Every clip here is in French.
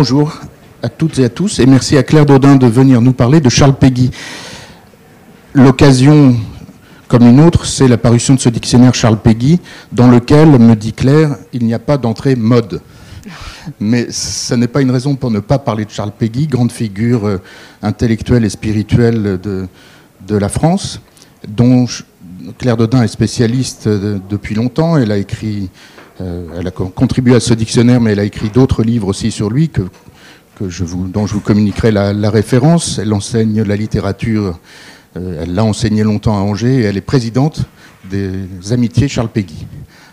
Bonjour à toutes et à tous et merci à Claire Dodin de venir nous parler de Charles Péguy. L'occasion, comme une autre, c'est l'apparition de ce dictionnaire Charles Péguy dans lequel, me dit Claire, il n'y a pas d'entrée mode. Mais ce n'est pas une raison pour ne pas parler de Charles Péguy, grande figure euh, intellectuelle et spirituelle de, de la France, dont Claire Dodin est spécialiste euh, depuis longtemps. Elle a écrit, elle a contribué à ce dictionnaire, mais elle a écrit d'autres livres aussi sur lui que, que je vous, dont je vous communiquerai la, référence. Elle enseigne la littérature. elle l'a enseigné longtemps à Angers et elle est présidente des Amitiés Charles Péguy.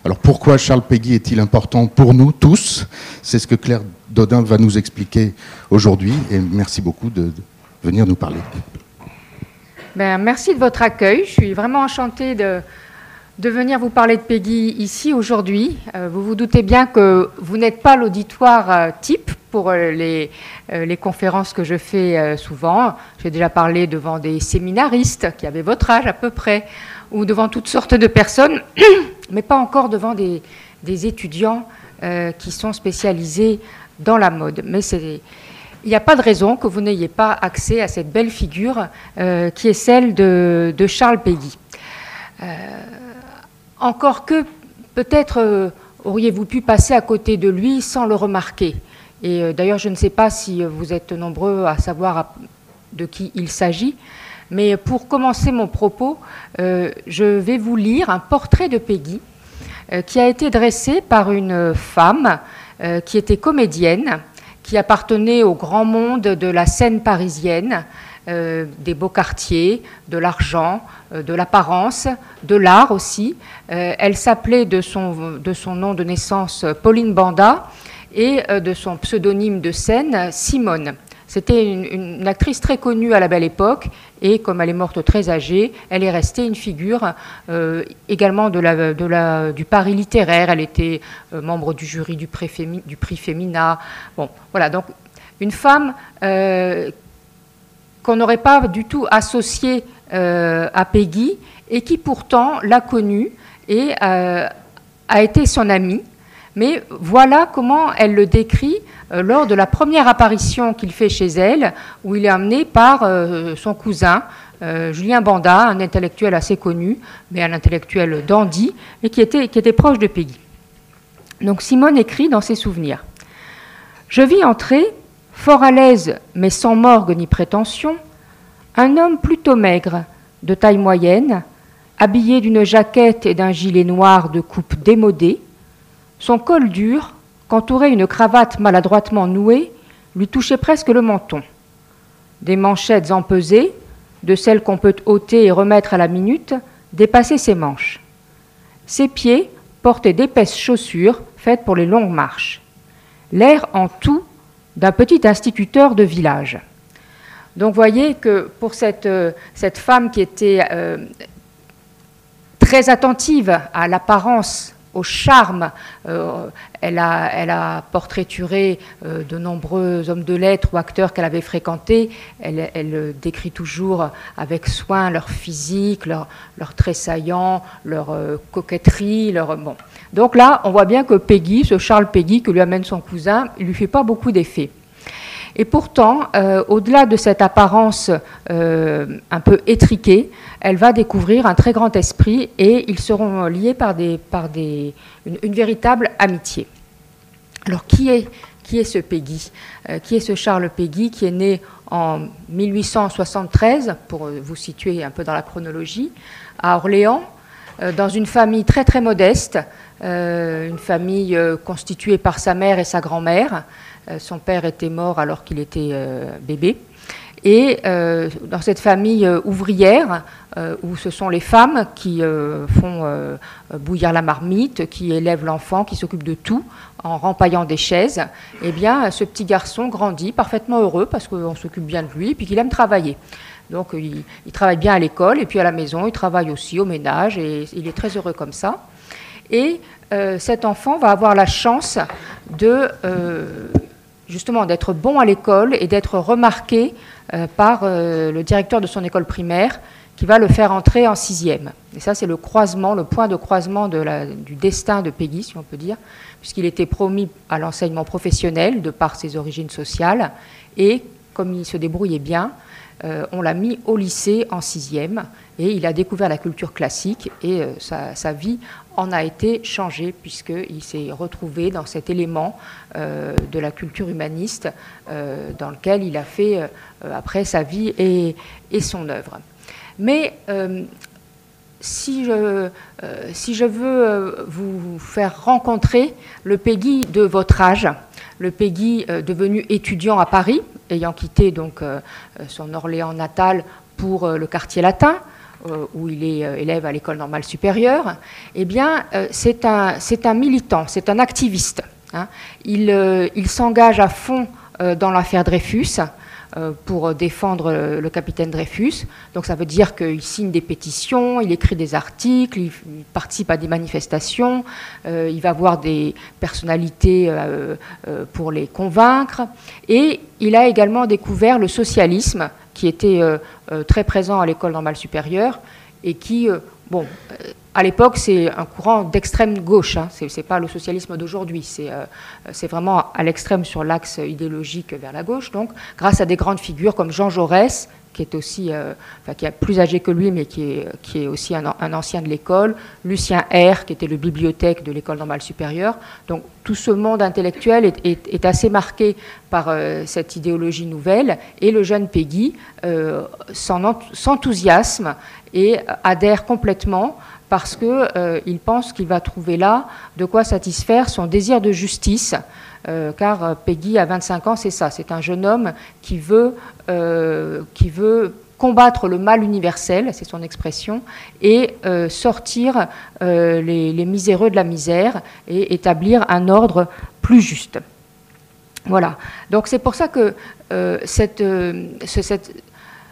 Alors pourquoi Charles Péguy est-il important pour nous tous? C'est ce que Claire Dodin va nous expliquer aujourd'hui et merci beaucoup de, venir nous parler. Ben, merci de votre accueil. Je suis vraiment enchantée de, de venir vous parler de Peggy ici aujourd'hui. Euh, vous vous doutez bien que vous n'êtes pas l'auditoire euh, type pour euh, les, conférences que je fais souvent. J'ai déjà parlé devant des séminaristes qui avaient votre âge à peu près ou devant toutes sortes de personnes, mais pas encore devant des, étudiants qui sont spécialisés dans la mode. Mais il n'y a pas de raison que vous n'ayez pas accès à cette belle figure qui est celle de, Charles. Euh, encore que peut-être auriez-vous pu passer à côté de lui sans le remarquer. Et d'ailleurs, je ne sais pas si vous êtes nombreux à savoir de qui il s'agit. Mais pour commencer mon propos, euh, je vais vous lire un portrait de Peggy euh, qui a été dressé par une femme euh, qui était comédienne, qui appartenait au grand monde de la scène parisienne, des beaux quartiers, de l'argent, de l'apparence, de l'art aussi. elle s'appelait de son, de son nom de naissance Pauline Banda et de son pseudonyme de scène Simone. C'était une, actrice très connue à la belle époque et comme elle est morte très âgée, elle est restée une figure euh, également de la, de la, du Paris littéraire. Elle était euh, membre du jury du, prix Femina. Bon, voilà, donc une femme euh, qu'on n'aurait pas du tout associée à Peggy et qui pourtant l'a connue et a été son amie. Mais voilà comment elle le décrit euh, lors de la première apparition qu'il fait chez elle, où il est amené par euh, son cousin, euh, Julien Banda, un intellectuel assez connu, mais un intellectuel dandy, et qui était, qui était proche de Peggy. Donc Simone écrit dans ses souvenirs Je vis entrer, fort à l'aise, mais sans morgue ni prétention, un homme plutôt maigre, de taille moyenne, habillé d'une jaquette et d'un gilet noir de coupe démodée, son col dur, qu'entourait une cravate maladroitement nouée, lui touchait presque le menton. Des manchettes empesées, de celles qu'on peut ôter et remettre à la minute, dépassaient ses manches. Ses pieds portaient d'épaisses chaussures faites pour les longues marches. L'air en tout d'un petit instituteur de village. Donc voyez que pour cette, euh, femme qui était euh, très attentive à l'apparence au charme. Euh, elle, a, elle, portraituré euh, de nombreux hommes de lettres ou acteurs qu'elle avait fréquentés. Elle, décrit toujours avec soin leur physique, leur, tressaillant, leur euh, coquetterie. Leur, bon. Donc là, on voit bien que Peggy, ce Charles Peggy que lui amène son cousin, il lui fait pas beaucoup d'effet. Et pourtant, au-delà de cette apparence un peu étriquée, elle va découvrir un très grand esprit et ils seront liés par, une, véritable amitié. Alors qui est, ce Peggy? Euh, Qui est ce Charles Peggy qui est né en 1873, pour vous situer un peu dans la chronologie, à Orléans, euh, dans une famille très très modeste, euh, une famille constituée par sa mère et sa grand-mère. son père était mort alors qu'il était bébé. Et euh, dans cette famille euh, ouvrière, euh, où ce sont les femmes qui font bouillir la marmite, qui élèvent l'enfant, qui s'occupent de tout en rempaillant des chaises, eh bien, ce petit garçon grandit parfaitement heureux parce qu'on s'occupe bien de lui et puis qu'il aime travailler. Donc, il, travaille bien à l'école et puis à la maison, il travaille aussi au ménage et il est très heureux comme ça. Et cet enfant va avoir la chance de justement d'être bon à l'école et d'être remarqué par le directeur de son école primaire qui va le faire entrer en sixième. Et ça, c'est le croisement, le point de croisement du destin de Peggy, si on peut dire, puisqu'il était promis à l'enseignement professionnel de par ses origines sociales, et comme il se débrouillait bien, euh, on l'a mis au lycée en sixième, et il a découvert la culture classique, et euh, sa, vie en a été changée, puisqu'il s'est retrouvé dans cet élément euh, de la culture humaniste, dans lequel il a fait après sa vie et, son œuvre. Mais euh, si, je, euh, veux euh, vous faire rencontrer le Peggy de votre âge, le Peggy devenu étudiant à Paris, ayant quitté donc son Orléans natal pour le quartier latin, où il est élève à l'école normale supérieure, eh bien, c'est un, un, militant, c'est un activiste. Hein. Il, il s'engage à fond dans l'affaire Dreyfus. Euh, pour défendre le capitaine Dreyfus. Donc ça veut dire qu'il signe des pétitions, il écrit des articles, il, participe à des manifestations, euh, il va voir des personnalités euh, pour les convaincre. Et il a également découvert le socialisme qui était très présent à l'école normale supérieure et qui, bon, à l'époque, c'est un courant d'extrême gauche. Hein. Ce n'est pas le socialisme d'aujourd'hui. Euh, c'est vraiment à l'extrême sur l'axe idéologique vers la gauche. Donc, grâce à des grandes figures comme Jean Jaurès, qui est aussi, euh, qui est plus âgé que lui, mais qui est, qui est aussi un, ancien de l'école, Lucien R, qui était le bibliothèque de l'école normale supérieure. Donc tout ce monde intellectuel est, assez marqué par euh, cette idéologie nouvelle, et le jeune Peggy s'enthousiasme et adhère complètement parce qu'il euh, pense qu'il va trouver là de quoi satisfaire son désir de justice. Euh, car euh, Peggy, à 25 ans, c'est ça, c'est un jeune homme qui veut, qui veut combattre le mal universel, c'est son expression, et sortir les, miséreux de la misère et établir un ordre plus juste. Voilà. Donc c'est pour ça que cette,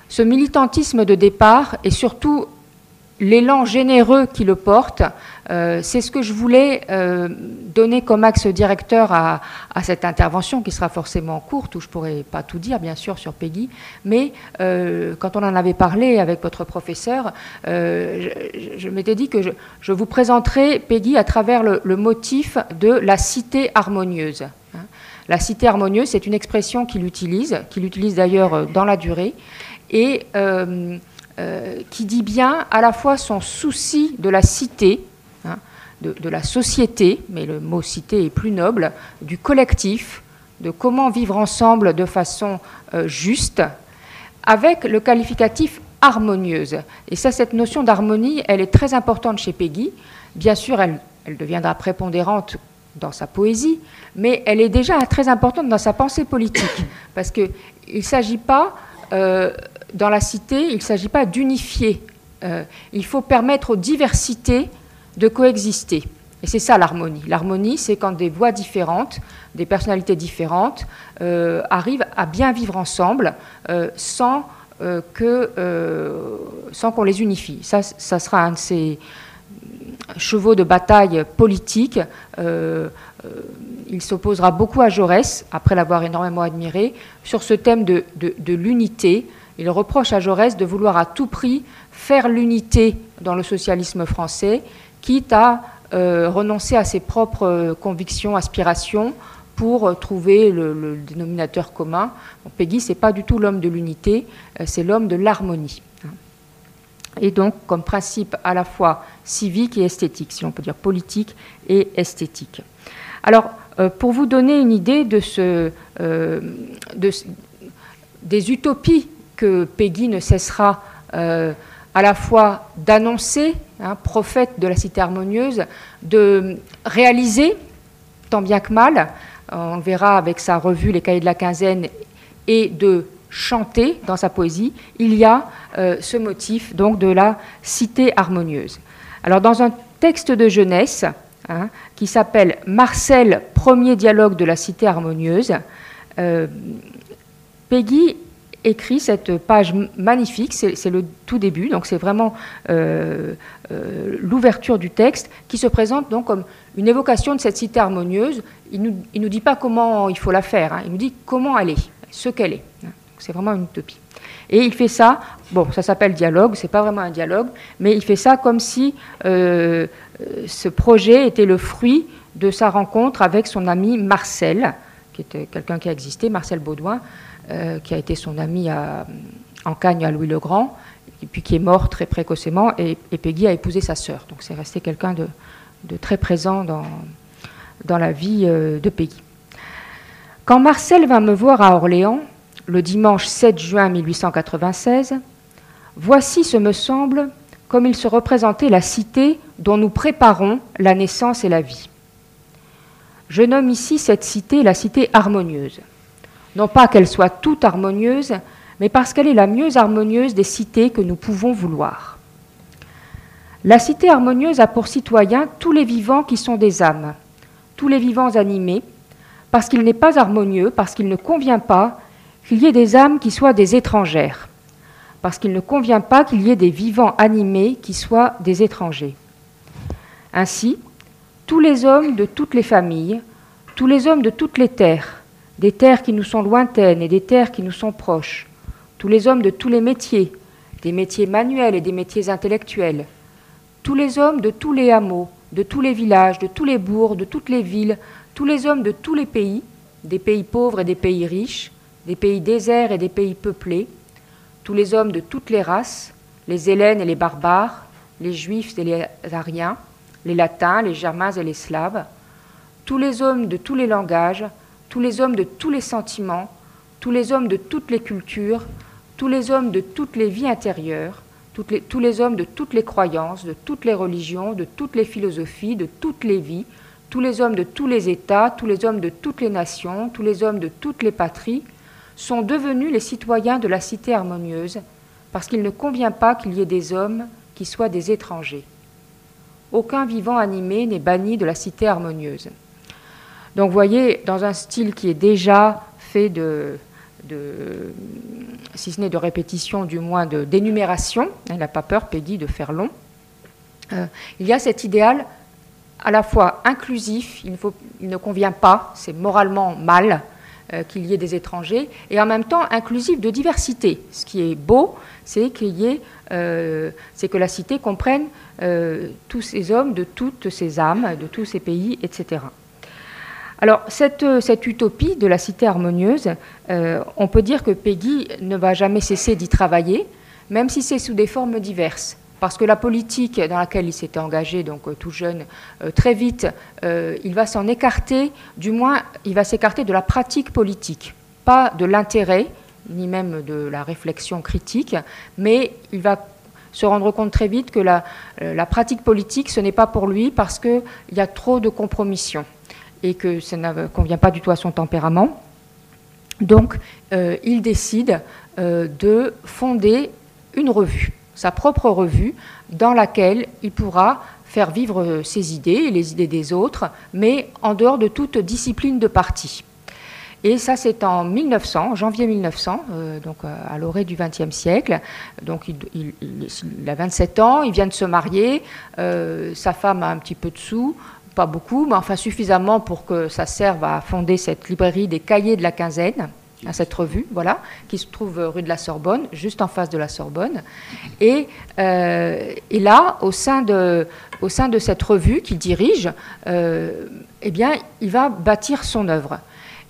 ce militantisme de départ est surtout l'élan généreux qui le porte, euh, c'est ce que je voulais euh, donner comme axe directeur à, cette intervention qui sera forcément courte, où je ne pourrai pas tout dire, bien sûr, sur Peggy, mais euh, quand on en avait parlé avec votre professeur, je, m'étais dit que je, vous présenterai Peggy à travers le, motif de la cité harmonieuse. Hein. La cité harmonieuse, c'est une expression qu'il utilise, qu'il utilise d'ailleurs dans la durée, et euh, qui dit bien à la fois son souci de la cité, hein, de, la société, mais le mot cité est plus noble, du collectif, de comment vivre ensemble de façon euh, juste, avec le qualificatif harmonieuse. Et ça, cette notion d'harmonie, elle est très importante chez Peggy. Bien sûr, elle, deviendra prépondérante dans sa poésie, mais elle est déjà très importante dans sa pensée politique, parce qu'il ne s'agit pas euh, dans la cité, il ne s'agit pas d'unifier. Euh, il faut permettre aux diversités de coexister. Et c'est ça l'harmonie. L'harmonie, c'est quand des voix différentes, des personnalités différentes euh, arrivent à bien vivre ensemble euh, sans que sans qu'on les unifie. Ça, ça sera un de ces chevaux de bataille politique. il s'opposera beaucoup à Jaurès, après l'avoir énormément admiré, sur ce thème de, de l'unité, il reproche à Jaurès de vouloir à tout prix faire l'unité dans le socialisme français, quitte à euh, renoncer à ses propres euh, convictions, aspirations, pour euh, trouver le, dénominateur commun. Peggy, ce n'est pas du tout l'homme de l'unité, c'est l'homme de l'harmonie. Et donc, comme principe à la fois civique et esthétique, si on peut dire politique et esthétique. Alors, pour vous donner une idée des utopies que Peggy ne cessera euh, à la fois d'annoncer, hein, prophète de la cité harmonieuse, de réaliser, tant bien que mal, on le verra avec sa revue Les cahiers de la quinzaine, et de chanter dans sa poésie, il y a euh, ce motif donc de la cité harmonieuse. Alors dans un texte de jeunesse hein, qui s'appelle Marcel, premier dialogue de la cité harmonieuse, euh, Peggy écrit cette page magnifique, c'est le tout début, donc c'est vraiment euh, euh, l'ouverture du texte qui se présente donc comme une évocation de cette cité harmonieuse. Il ne nous, nous, dit pas comment il faut la faire, hein. il nous dit comment elle est, ce qu'elle est. C'est vraiment une utopie. Et il fait ça, bon, ça s'appelle dialogue, c'est pas vraiment un dialogue, mais il fait ça comme si euh, ce projet était le fruit de sa rencontre avec son ami Marcel, qui était quelqu'un qui a existé, Marcel Baudouin, qui a été son ami en Cagne à Louis le Grand, et puis qui est mort très précocement, et, Peggy a épousé sa sœur. Donc c'est resté quelqu'un de, très présent dans, dans la vie euh, de Peggy. Quand Marcel vint me voir à Orléans, le dimanche 7 juin 1896, voici, ce me semble, comme il se représentait la cité dont nous préparons la naissance et la vie. Je nomme ici cette cité la cité harmonieuse. Non pas qu'elle soit toute harmonieuse, mais parce qu'elle est la mieux harmonieuse des cités que nous pouvons vouloir. La cité harmonieuse a pour citoyens tous les vivants qui sont des âmes, tous les vivants animés, parce qu'il n'est pas harmonieux, parce qu'il ne convient pas qu'il y ait des âmes qui soient des étrangères, parce qu'il ne convient pas qu'il y ait des vivants animés qui soient des étrangers. Ainsi, tous les hommes de toutes les familles, tous les hommes de toutes les terres, des terres qui nous sont lointaines et des terres qui nous sont proches, tous les hommes de tous les métiers, des métiers manuels et des métiers intellectuels, tous les hommes de tous les hameaux, de tous les villages, de tous les bourgs, de toutes les villes, tous les hommes de tous les pays, des pays pauvres et des pays riches, des pays déserts et des pays peuplés, tous les hommes de toutes les races, les Hélènes et les barbares, les Juifs et les Ariens, les Latins, les Germains et les Slaves, tous les hommes de tous les langages, tous les hommes de tous les sentiments, tous les hommes de toutes les cultures, tous les hommes de toutes les vies intérieures, tous les hommes de toutes les croyances, de toutes les religions, de toutes les philosophies, de toutes les vies, tous les hommes de tous les États, tous les hommes de toutes les nations, tous les hommes de toutes les patries, sont devenus les citoyens de la cité harmonieuse, parce qu'il ne convient pas qu'il y ait des hommes qui soient des étrangers. Aucun vivant animé n'est banni de la cité harmonieuse. Donc vous voyez, dans un style qui est déjà fait de, si ce n'est de répétition, du moins de d'énumération, il n'a pas peur, Peggy, de faire long, euh, il y a cet idéal à la fois inclusif, il ne, convient pas, c'est moralement mal euh, qu'il y ait des étrangers, et en même temps inclusif de diversité. Ce qui est beau, c'est euh, c'est que la cité comprenne tous ces hommes de toutes ces âmes, de tous ces pays, etc. Alors, euh, cette, utopie de la cité harmonieuse, euh, on peut dire que Peggy ne va jamais cesser d'y travailler, même si c'est sous des formes diverses. Parce que la politique dans laquelle il s'était engagé, donc euh, tout jeune, très vite, il va s'en écarter, du moins, il va s'écarter de la pratique politique, pas de l'intérêt, ni même de la réflexion critique, mais il va se rendre compte très vite que la, la pratique politique, ce n'est pas pour lui parce qu'il y a trop de compromissions et que ça ne convient pas du tout à son tempérament. Donc, euh, il décide euh, de fonder une revue, sa propre revue, dans laquelle il pourra faire vivre ses idées et les idées des autres, mais en dehors de toute discipline de parti. Et ça, c'est en 1900, janvier 1900, euh, donc à l'orée du XXe siècle. Donc il, a 27 ans, il vient de se marier, sa femme a un petit peu de sous, pas beaucoup, mais enfin suffisamment pour que ça serve à fonder cette librairie des cahiers de la quinzaine, à cette revue, voilà, qui se trouve rue de la Sorbonne, juste en face de la Sorbonne. Et, euh, et là, au sein, de, au sein de cette revue qu'il dirige, euh, eh bien, il va bâtir son œuvre.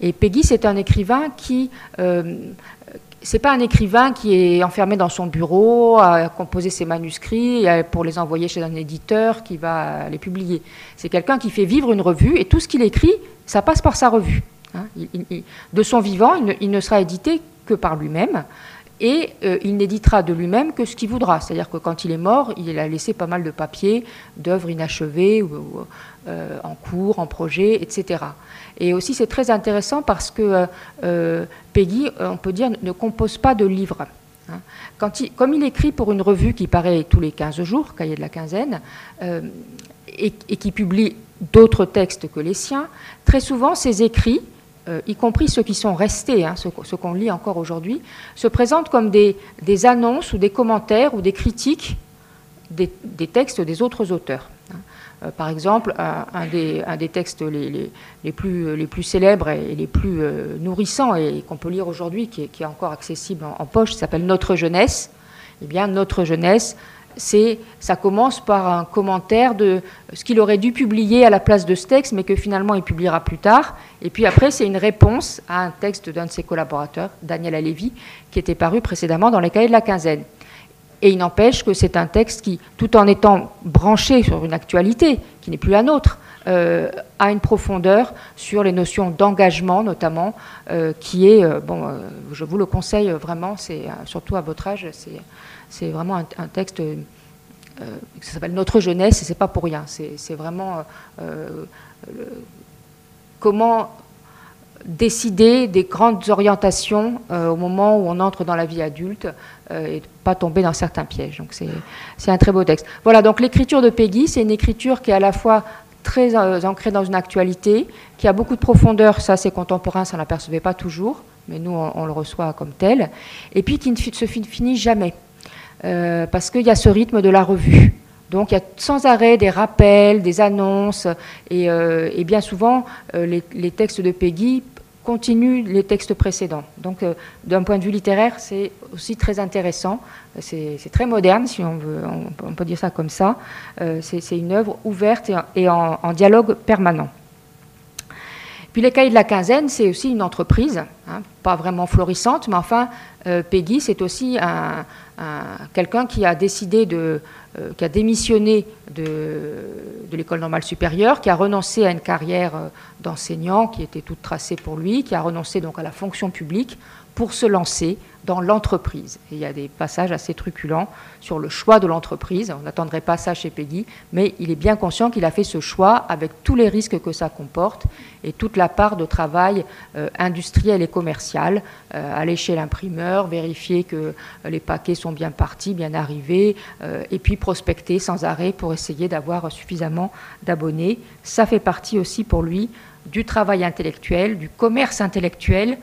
Et Peggy, c'est un écrivain qui, euh, c'est pas un écrivain qui est enfermé dans son bureau à composer ses manuscrits pour les envoyer chez un éditeur qui va les publier. C'est quelqu'un qui fait vivre une revue et tout ce qu'il écrit, ça passe par sa revue. Hein. de son vivant, il ne, sera édité que par lui-même et euh, il n'éditera de lui-même que ce qu'il voudra. C'est-à-dire que quand il est mort, il a laissé pas mal de papiers, d'œuvres inachevées, euh, en cours, en projet, etc. Et aussi, c'est très intéressant parce que euh, Peggy, on peut dire, ne compose pas de livres. Hein. Comme il écrit pour une revue qui paraît tous les 15 jours, Cahier de la quinzaine, euh, et, qui publie d'autres textes que les siens, très souvent, ses écrits y compris ceux qui sont restés, hein, ceux, qu'on lit encore aujourd'hui, se présentent comme des, annonces ou des commentaires ou des critiques des, textes des autres auteurs. Hein. par exemple, un, des, textes les, plus, célèbres et les plus nourrissants et qu'on peut lire aujourd'hui, qui, est encore accessible en, en poche, s'appelle Notre jeunesse. Eh bien, Notre jeunesse ça commence par un commentaire de ce qu'il aurait dû publier à la place de ce texte, mais que finalement il publiera plus tard. Et puis après, c'est une réponse à un texte d'un de ses collaborateurs, Daniel Alévi, qui était paru précédemment dans les cahiers de la quinzaine. Et il n'empêche que c'est un texte qui, tout en étant branché sur une actualité qui n'est plus la nôtre, euh, a une profondeur sur les notions d'engagement notamment, euh, qui est, euh, bon, je vous le conseille vraiment, c'est surtout à votre âge, c'est vraiment un, texte qui s'appelle Notre jeunesse, et c'est pas pour rien. C'est vraiment comment décider des grandes orientations euh, au moment où on entre dans la vie adulte et pas tomber dans certains pièges. Donc c'est un très beau texte. Voilà, donc l'écriture de Peggy, c'est une écriture qui est à la fois très ancrée dans une actualité, qui a beaucoup de profondeur, ça c'est contemporain, ça n'apercevait pas toujours, mais nous on, le reçoit comme tel, et puis qui ne se finit jamais. Euh, parce qu'il y a ce rythme de la revue. Donc il y a sans arrêt des rappels, des annonces, et, euh, bien souvent euh, les, textes de Peggy continuent les textes précédents. Donc d'un point de vue littéraire, c'est aussi très intéressant. C'est très moderne, si on, veut, on, peut dire ça comme ça. c'est une œuvre ouverte et, en, dialogue permanent. Puis les cahiers de la quinzaine, c'est aussi une entreprise, hein, pas vraiment florissante, mais enfin, Peggy, c'est aussi un, quelqu'un qui a décidé euh, qui a démissionné de, de l'école normale supérieure, qui a renoncé à une carrière euh, d'enseignant qui était toute tracée pour lui, qui a renoncé donc à la fonction publique pour se lancer dans l'entreprise. il y a des passages assez truculents sur le choix de l'entreprise. On n'attendrait pas ça chez Peggy, mais il est bien conscient qu'il a fait ce choix avec tous les risques que ça comporte et toute la part de travail euh, industriel et commercial. Euh, aller chez l'imprimeur, vérifier que les paquets sont bien partis, bien arrivés, euh, et puis prospecter sans arrêt pour essayer d'avoir suffisamment d'abonnés. Ça fait partie aussi pour lui du travail intellectuel, du commerce intellectuel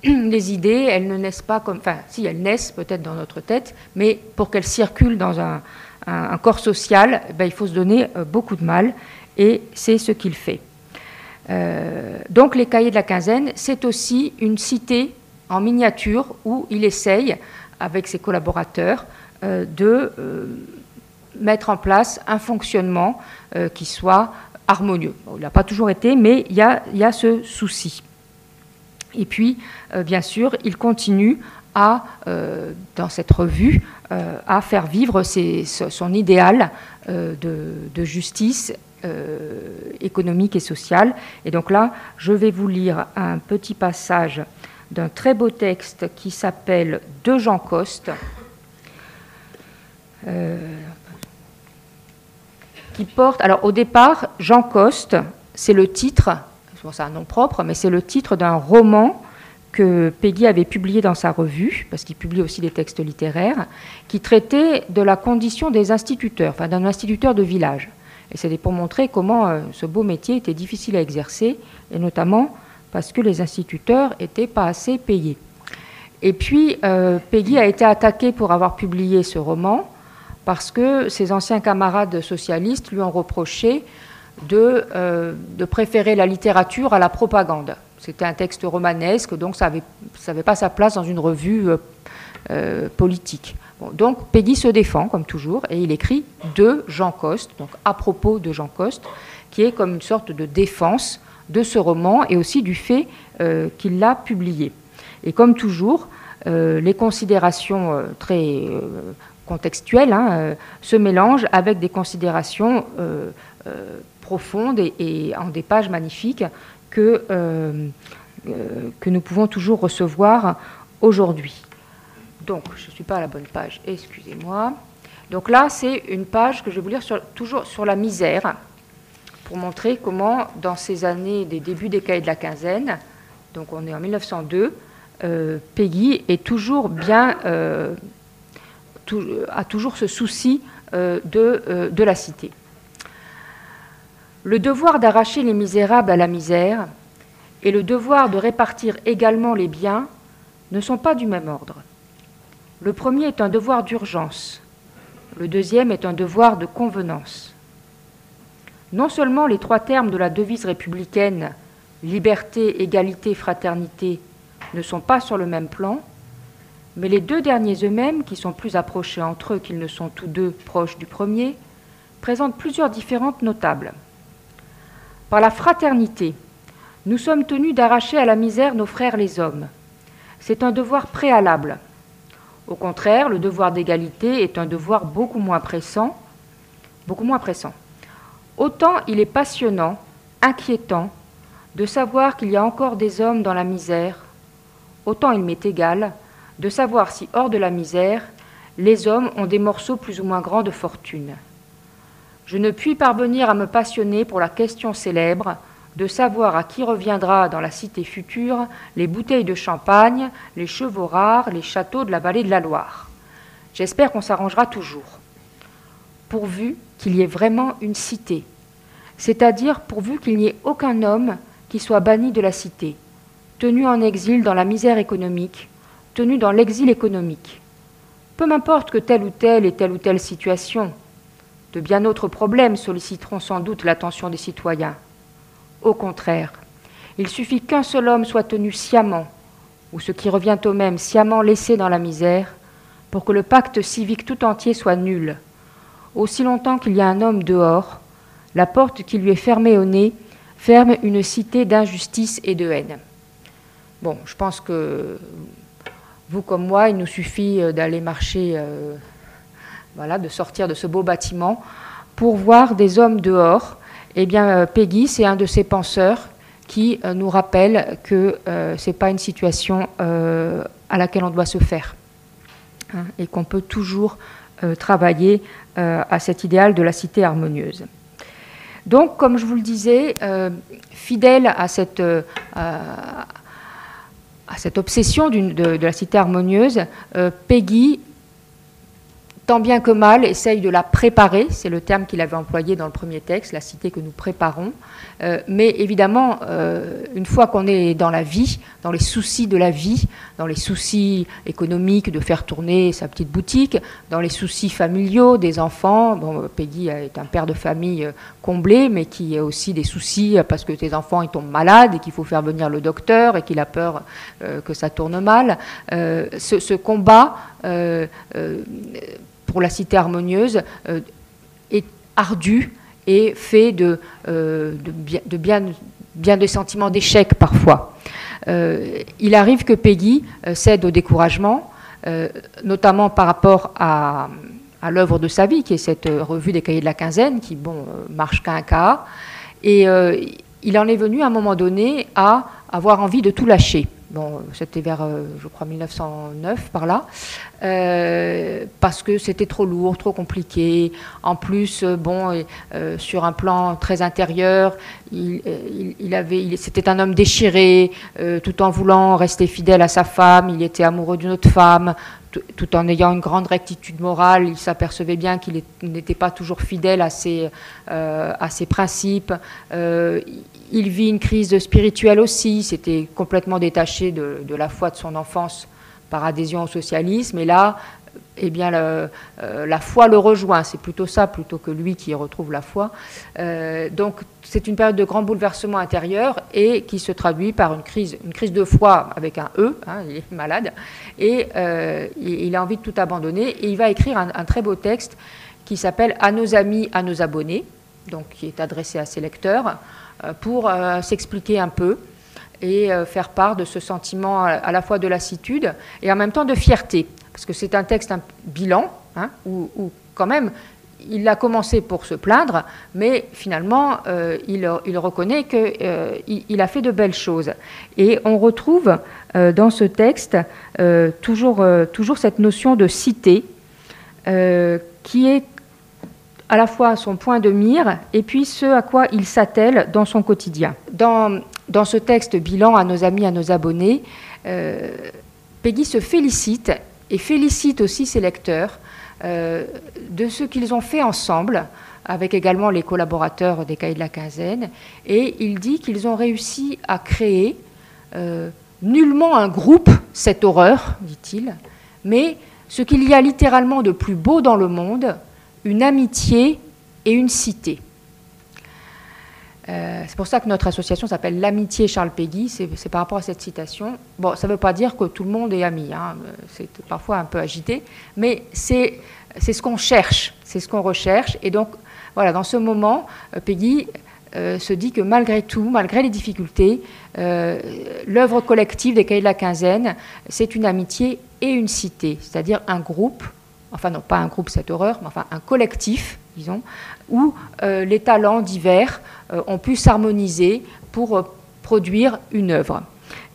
les idées, elles ne naissent pas comme. Enfin, si, elles naissent peut-être dans notre tête, mais pour qu'elles circulent dans un, corps social, ben, il faut se donner euh, beaucoup de mal, et c'est ce qu'il fait. Euh, donc, les cahiers de la quinzaine, c'est aussi une cité en miniature où il essaye, avec ses collaborateurs, euh, de mettre en place un fonctionnement qui soit harmonieux. il n'a pas toujours été, mais il y a ce souci. Et puis, euh, bien sûr, il continue à, euh, dans cette revue, euh, à faire vivre son idéal de, justice économique et sociale. Et donc là, je vais vous lire un petit passage d'un très beau texte qui s'appelle De Jean Coste, qui porte. Alors au départ, Jean Coste, c'est le titre c'est un nom propre, mais c'est le titre d'un roman que Peggy avait publié dans sa revue, parce qu'il publie aussi des textes littéraires, qui traitait de la condition des instituteurs, enfin d'un instituteur de village. Et c'était pour montrer comment euh, ce beau métier était difficile à exercer, et notamment parce que les instituteurs n'étaient pas assez payés. Et puis, euh, Peggy a été attaqué pour avoir publié ce roman, parce que ses anciens camarades socialistes lui ont reproché de, euh, de, préférer la littérature à la propagande. C'était un texte romanesque, donc ça n'avait pas sa place dans une revue euh, euh, politique. donc Peggy se défend, comme toujours, et il écrit de Jean Coste, donc à propos de Jean Coste, qui est comme une sorte de défense de ce roman et aussi du fait qu'il l'a publié. Et comme toujours, les considérations très contextuelles hein, se mélangent avec des considérations profonde et, en des pages magnifiques que, euh, euh, que nous pouvons toujours recevoir aujourd'hui. Donc, je ne suis pas à la bonne page, excusez-moi. Donc là, c'est une page que je vais vous lire sur, toujours sur la misère, pour montrer comment, dans ces années des débuts des cahiers de la quinzaine, donc on est en 1902, euh, Peggy est toujours bien, a toujours ce souci de, de la cité. Le devoir d'arracher les misérables à la misère et le devoir de répartir également les biens ne sont pas du même ordre. Le premier est un devoir d'urgence, le deuxième est un devoir de convenance. Non seulement les trois termes de la devise républicaine liberté, égalité, fraternité ne sont pas sur le même plan, mais les deux derniers eux-mêmes, qui sont plus approchés entre eux qu'ils ne sont tous deux proches du premier, présentent plusieurs différentes notables. Par la fraternité, nous sommes tenus d'arracher à la misère nos frères les hommes. C'est un devoir préalable. Au contraire, le devoir d'égalité est un devoir beaucoup moins pressant, beaucoup moins pressant. Autant il est passionnant, inquiétant, de savoir qu'il y a encore des hommes dans la misère, autant il m'est égal de savoir si hors de la misère, les hommes ont des morceaux plus ou moins grands de fortune. Je ne puis parvenir à me passionner pour la question célèbre de savoir à qui reviendra dans la cité future les bouteilles de champagne, les chevaux rares, les châteaux de la vallée de la Loire. J'espère qu'on s'arrangera toujours, pourvu qu'il y ait vraiment une cité, c'est-à-dire pourvu qu'il n'y ait aucun homme qui soit banni de la cité, tenu en exil dans la misère économique, tenu dans l'exil économique. Peu m'importe que telle ou telle et telle ou telle situation, bien autres problèmes solliciteront sans doute l'attention des citoyens. Au contraire, il suffit qu'un seul homme soit tenu sciemment, ou ce qui revient au même, sciemment laissé dans la misère, pour que le pacte civique tout entier soit nul. Aussi longtemps qu'il y a un homme dehors, la porte qui lui est fermée au nez ferme une cité d'injustice et de haine. Bon, je pense que vous comme moi, il nous suffit euh, d'aller marcher, euh, de sortir de ce beau bâtiment pour voir des hommes dehors. Eh bien, euh, Peggy, c'est un de ces penseurs qui nous rappelle que ce n'est pas une situation à laquelle on doit se faire hein, et qu'on peut toujours travailler à cet idéal de la cité harmonieuse. Donc, comme je vous le disais, euh, fidèle à cette, euh, obsession de, la cité harmonieuse, euh, Peggy tant bien que mal, essaye de la préparer, c'est le terme qu'il avait employé dans le premier texte, la cité que nous préparons. Euh, mais évidemment, euh, une fois qu'on est dans la vie, dans les soucis de la vie, dans les soucis économiques de faire tourner sa petite boutique, dans les soucis familiaux des enfants, bon, Peggy est un père de famille euh, comblé, mais qui a aussi des soucis parce que tes enfants ils tombent malades et qu'il faut faire venir le docteur et qu'il a peur que ça tourne mal. Ce, ce, combat pour la cité harmonieuse euh, est ardu et fait de, euh, bien, des sentiments d'échec parfois. Euh, il arrive que Peggy cède au découragement, notamment par rapport à, à l'œuvre de sa vie, qui est cette revue des cahiers de la quinzaine, qui bon, marche qu'un cas. Et il en est venu à un moment donné à avoir envie de tout lâcher. Bon, c'était vers, euh, je crois, 1909 par là, euh, parce que c'était trop lourd, trop compliqué. En plus, euh, bon, sur un plan très intérieur, il, il, avait, c'était un homme déchiré, tout en voulant rester fidèle à sa femme. Il était amoureux d'une autre femme, tout en ayant une grande rectitude morale. Il s'apercevait bien qu'il n'était pas toujours fidèle à ses, à ses principes il vit une crise spirituelle aussi, c'était complètement détaché de, la foi de son enfance par adhésion au socialisme, et là, eh bien, euh, la foi le rejoint. C'est plutôt ça, plutôt que lui qui retrouve la foi. Euh, donc, c'est une période de grand bouleversement intérieur et qui se traduit par une crise, une crise de foi avec un E. Hein, il est malade et euh, il a envie de tout abandonner. Et il va écrire un, un très beau texte qui s'appelle À nos amis, à nos abonnés, donc qui est adressé à ses lecteurs. Pour s'expliquer un peu et faire part de ce sentiment à la fois de lassitude et en même temps de fierté. Parce que c'est un texte bilan, hein, où, quand même il a commencé pour se plaindre, mais finalement, il, il, reconnaît qu'il il a fait de belles choses. Et on retrouve dans ce texte toujours, toujours cette notion de cité, qui est à la fois son point de mire et puis ce à quoi il s'attelle dans son quotidien. Dans, dans, ce texte bilan à nos amis, à nos abonnés, euh, Peggy se félicite et félicite aussi ses lecteurs de ce qu'ils ont fait ensemble, avec également les collaborateurs des cahiers de la quinzaine, et il dit qu'ils ont réussi à créer nullement un groupe, cette horreur, dit-il, mais ce qu'il y a littéralement de plus beau dans le monde, une amitié et une cité. Euh, c'est pour ça que notre association s'appelle l'amitié Charles Péguy, c'est par rapport à cette citation. Bon, ça ne veut pas dire que tout le monde est ami, hein, c'est parfois un peu agité, mais c'est ce qu'on cherche, c'est ce qu'on recherche. Et donc, voilà, dans ce moment, euh, Peggy euh, se dit que malgré tout, malgré les difficultés, l'œuvre collective des cahiers de la quinzaine, c'est une amitié et une cité, c'est-à-dire un groupe, enfin non pas un groupe, cette horreur, mais enfin un collectif, où les talents divers euh, ont pu s'harmoniser pour euh, produire une œuvre.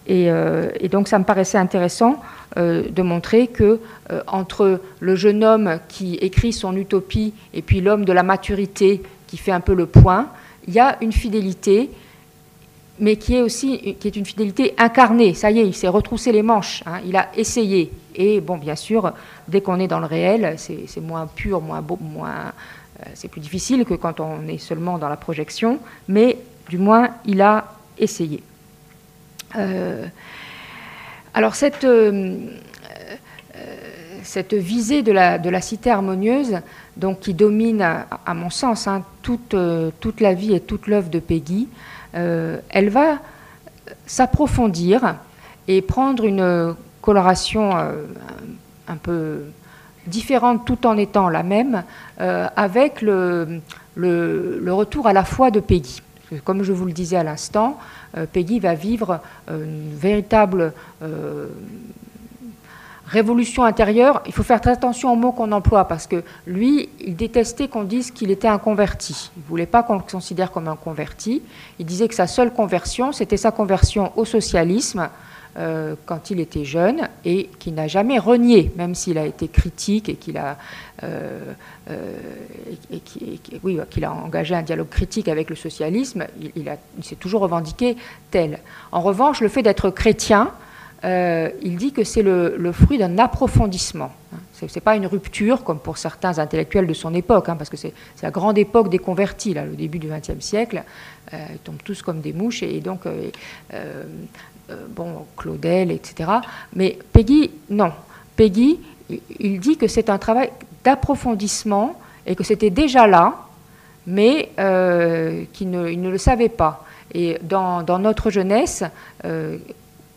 Euh, et, donc ça me paraissait intéressant de montrer que entre le jeune homme qui écrit son utopie et puis l'homme de la maturité qui fait un peu le point, il y a une fidélité, mais qui est aussi qui est une fidélité incarnée. Ça y est, il s'est retroussé les manches, hein, il a essayé. Et bon, bien sûr, dès qu'on est dans le réel, c'est moins pur, moins beau, moins euh, c'est plus difficile que quand on est seulement dans la projection, mais du moins il a essayé. Euh, alors cette, euh, visée de la, cité harmonieuse, donc qui domine, à, mon sens, hein, toute, toute, la vie et toute l'œuvre de Peggy, elle va s'approfondir et prendre une coloration un peu différente tout en étant la même, euh, avec le, retour à la foi de Peggy. Comme je vous le disais à l'instant, euh, Peggy va vivre euh, une véritable révolution intérieure. Il faut faire très attention aux mots qu'on emploie parce que lui, il détestait qu'on dise qu'il était un converti. Il ne voulait pas qu'on le considère comme un converti. Il disait que sa seule conversion, c'était sa conversion au socialisme euh, quand il était jeune et qui n'a jamais renié, même s'il a été critique et qu'il a, euh, euh, oui, qu'il a engagé un dialogue critique avec le socialisme, il, s'est toujours revendiqué tel. En revanche, le fait d'être chrétien, il dit que c'est le, fruit d'un approfondissement. Ce n'est pas une rupture comme pour certains intellectuels de son époque, hein, parce que c'est la grande époque des convertis, là, le début du XXe siècle. ils tombent tous comme des mouches et, donc bon, Claudel, etc. Mais Peggy, non. Peggy, il dit que c'est un travail d'approfondissement et que c'était déjà là, mais euh, qu'il ne, ne, le savait pas. Et dans, notre jeunesse, euh,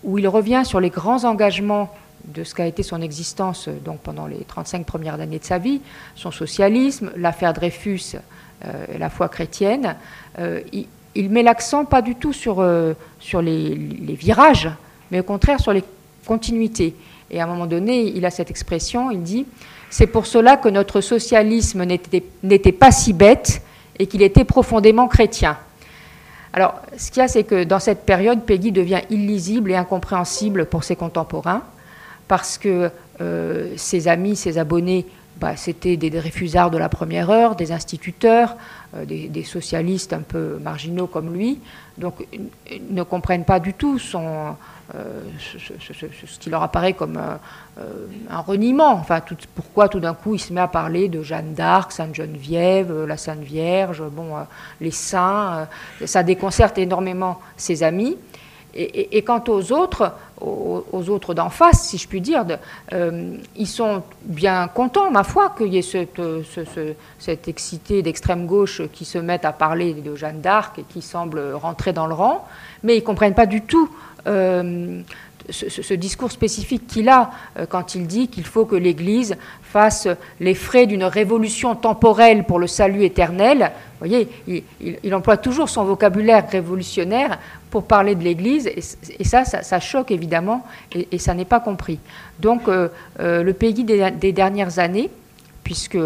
où il revient sur les grands engagements de ce qu'a été son existence donc pendant les 35 premières années de sa vie, son socialisme, l'affaire Dreyfus, la foi chrétienne, il, il met l'accent pas du tout sur, euh, les, virages, mais au contraire sur les continuités. Et à un moment donné, il a cette expression, il dit, c'est pour cela que notre socialisme n'était pas si bête et qu'il était profondément chrétien. Alors, ce qu'il y a, c'est que dans cette période, Peggy devient illisible et incompréhensible pour ses contemporains, parce que euh, ses amis, ses abonnés bah, c'était des, réfusards de la première heure, des instituteurs, euh, des, socialistes un peu marginaux comme lui, donc ne comprennent pas du tout euh, ce, qui leur apparaît comme euh, un reniement. Enfin, pourquoi tout d'un coup il se met à parler de Jeanne d'Arc, Sainte Geneviève, la Sainte Vierge, bon, les saints, ça déconcerte énormément ses amis. Et, quant aux autres, aux, autres d'en face, si je puis dire, euh, ils sont bien contents, ma foi, qu'il y ait cette, cette excité d'extrême gauche qui se mette à parler de Jeanne d'Arc et qui semble rentrer dans le rang, mais ils ne comprennent pas du tout euh, ce, discours spécifique qu'il a euh, quand il dit qu'il faut que l'Église fasse les frais d'une révolution temporelle pour le salut éternel. Vous voyez, il, emploie toujours son vocabulaire révolutionnaire pour parler de l'Église, et, ça, ça, choque évidemment, et, ça n'est pas compris. Donc, euh, euh, le Peggy des, dernières années, puisque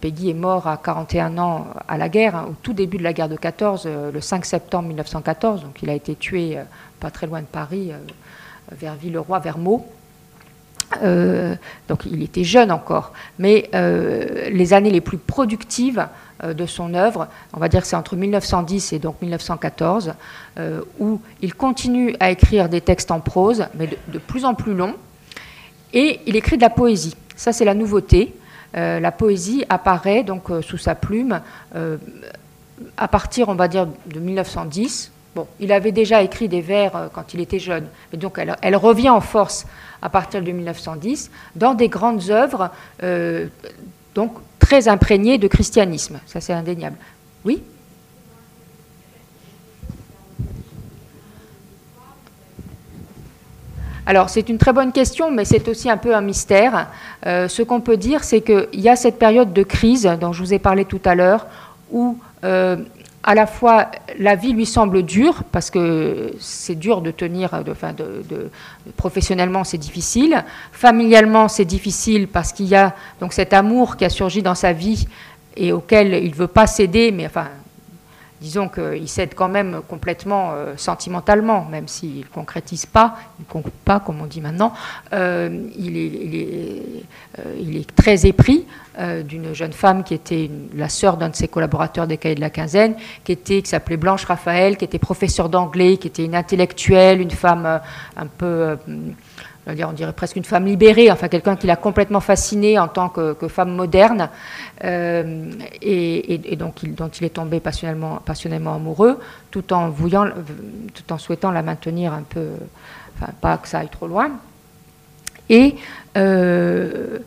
Peggy est mort à 41 ans à la guerre, hein, au tout début de la guerre de 14, le 5 septembre 1914, donc il a été tué pas très loin de Paris vers Villeroy, vers Meaux. Euh, donc il était jeune encore, mais euh, les années les plus productives euh, de son œuvre, on va dire c'est entre 1910 et donc 1914, où il continue à écrire des textes en prose, mais de, plus en plus longs, et il écrit de la poésie. Ça c'est la nouveauté. la poésie apparaît donc sous sa plume à partir, on va dire, de 1910. Bon, il avait déjà écrit des vers quand il était jeune, mais donc elle, revient en force à partir de 1910 dans des grandes œuvres, donc très imprégnées de christianisme. Ça, c'est indéniable. Oui? Alors c'est une très bonne question, mais c'est aussi un peu un mystère. Euh, ce qu'on peut dire, c'est qu'il y a cette période de crise dont je vous ai parlé tout à l'heure, où euh, à la fois la vie lui semble dure, parce que c'est dur de tenir, de, de, professionnellement c'est difficile, familialement c'est difficile parce qu'il y a donc cet amour qui a surgi dans sa vie et auquel il ne veut pas céder, mais enfin disons qu'il cède quand même complètement euh, sentimentalement, même s'il ne concrétise pas, il ne conclut pas, comme on dit maintenant, euh, il, est, euh, il, est, très épris d'une jeune femme qui était la sœur d'un de ses collaborateurs des cahiers de la quinzaine, qui, était, qui s'appelait Blanche Raphaël, qui était professeure d'anglais, qui était une intellectuelle, une femme un peu on dirait presque une femme libérée, enfin quelqu'un qui l'a complètement fascinée en tant que, femme moderne, euh, et, donc dont il est tombé passionnément amoureux, tout en, tout en souhaitant la maintenir un peu, enfin pas que ça aille trop loin. Et euh,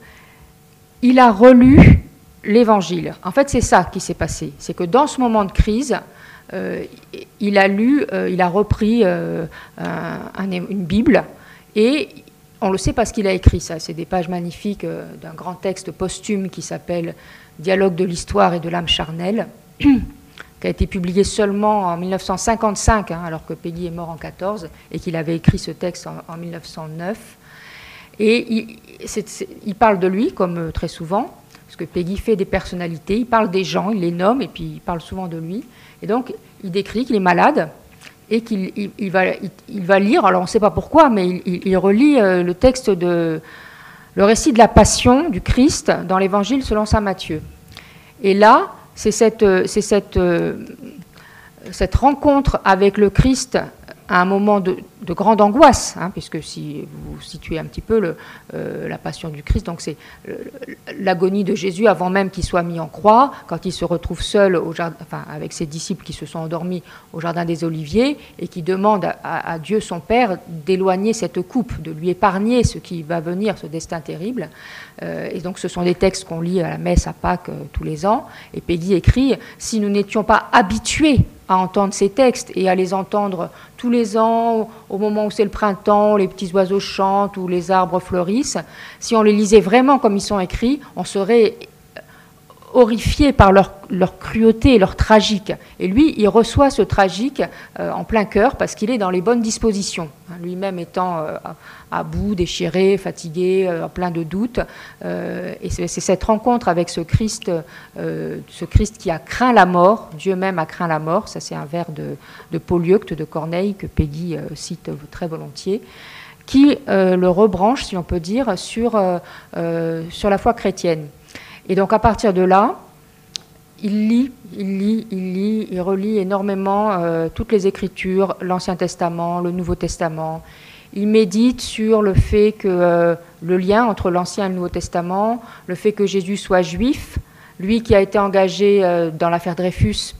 il a relu l'Évangile. En fait, c'est ça qui s'est passé. C'est que dans ce moment de crise, euh, il a lu, il a repris une Bible et on le sait parce qu'il a écrit ça. C'est des pages magnifiques euh, d'un grand texte posthume qui s'appelle Dialogue de l'histoire et de l'âme charnelle, qui a été publié seulement en 1955, hein, alors que Peggy est mort en 14, et qu'il avait écrit ce texte en, 1909. Et il, parle de lui, comme euh, très souvent, parce que Peggy fait des personnalités, il parle des gens, il les nomme, et puis il parle souvent de lui. Et donc, il décrit qu'il est malade, et qu'il il, va, lire, alors on ne sait pas pourquoi, mais il, relit euh, le texte de le récit de la passion du Christ dans l'Évangile selon saint Matthieu. Et là, c'est cette, euh, euh, cette rencontre avec le Christ à un moment de, grande angoisse, hein, puisque si vous situez un petit peu euh, la passion du Christ, donc c'est l'agonie de Jésus avant même qu'il soit mis en croix, quand il se retrouve seul enfin, avec ses disciples qui se sont endormis au jardin des Oliviers et qui demande à, Dieu son Père d'éloigner cette coupe, de lui épargner ce qui va venir, ce destin terrible. Euh, et donc ce sont des textes qu'on lit à la messe à Pâques euh, tous les ans. Et Peggy écrit si nous n'étions pas habitués à entendre ces textes et à les entendre tous les ans, moment où c'est le printemps, les petits oiseaux chantent ou les arbres fleurissent, si on les lisait vraiment comme ils sont écrits, on serait horrifié par leur, cruauté et leur tragique. Et lui, il reçoit ce tragique euh, en plein cœur parce qu'il est dans les bonnes dispositions. Hein, lui-même étant euh, à, bout, déchiré, fatigué, euh, plein de doutes. et c'est cette rencontre avec ce Christ, ce Christ qui a craint la mort, Dieu même a craint la mort, ça c'est un vers de, de Polyeucte de Corneille que Peggy cite très volontiers qui le rebranche, si on peut dire, sur la foi chrétienne. Et donc à partir de là, il lit, il lit, il lit, il relit énormément euh, toutes les Écritures, l'Ancien Testament, le Nouveau Testament. Il médite sur le fait que euh, le lien entre l'Ancien et le Nouveau Testament, le fait que Jésus soit juif, lui qui a été engagé euh, dans l'affaire Dreyfus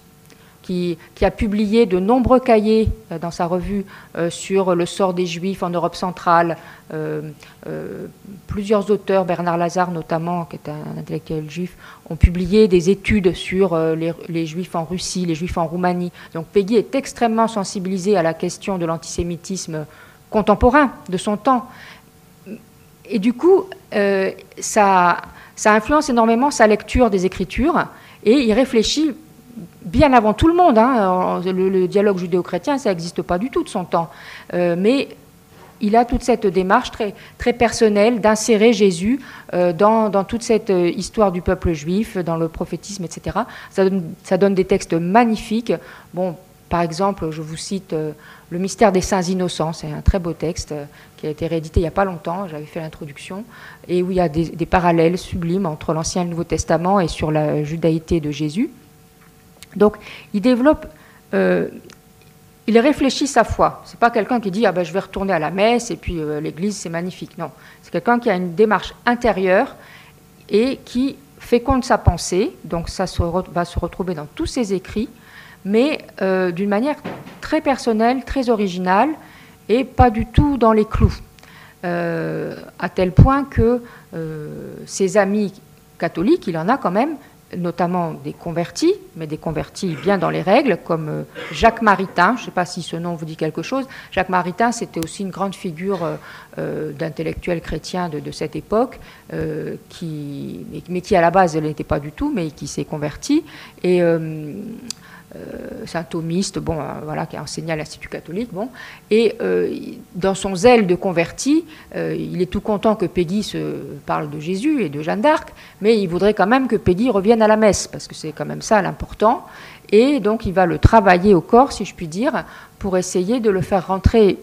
qui, a publié de nombreux cahiers euh, dans sa revue euh, sur le sort des Juifs en Europe centrale. Euh, plusieurs auteurs, Bernard Lazare notamment, qui est un intellectuel juif, ont publié des études sur les, Juifs en Russie, les Juifs en Roumanie. Donc Peggy est extrêmement sensibilisé à la question de l'antisémitisme contemporain de son temps. Et du coup, ça influence énormément sa lecture des Écritures et il réfléchit bien avant tout le monde. Hein. Le, dialogue judéo-chrétien, ça n'existe pas du tout de son temps. Euh, mais il a toute cette démarche très, très personnelle d'insérer Jésus euh, dans, toute cette euh, histoire du peuple juif, dans le prophétisme, etc. Ça donne, des textes magnifiques. Bon, par exemple, je vous cite Le mystère des saints innocents, c'est un très beau texte qui a été réédité il n'y a pas longtemps, j'avais fait l'introduction, et où il y a des parallèles sublimes entre l'Ancien et le Nouveau Testament et sur la judaïté de Jésus. Donc, il développe, euh, il réfléchit sa foi. C'est pas quelqu'un qui dit ah ben je vais retourner à la messe et puis euh, l'église c'est magnifique. Non, c'est quelqu'un qui a une démarche intérieure. et qui féconde sa pensée, donc ça va se retrouver dans tous ses écrits, mais euh, d'une manière très personnelle, très originale, et pas du tout dans les clous. À tel point que ses amis catholiques, il en a quand même, notamment des convertis, mais des convertis bien dans les règles, comme euh, Jacques Maritain. Je ne sais pas si ce nom vous dit quelque chose. Jacques Maritain, c'était aussi une grande figure euh, euh, d'intellectuel chrétien de, cette époque, qui, mais qui à la base n'était pas du tout, mais qui s'est converti. Et c'est un thomiste, bon, euh, voilà, qui a enseigné à l'Institut catholique, bon, et euh, dans son zèle de converti, il est tout content que Peggy se parle de Jésus et de Jeanne d'Arc, mais il voudrait quand même que Peggy revienne à la messe, parce que c'est quand même ça l'important, et donc il va le travailler au corps, si je puis dire, pour essayer de le faire rentrer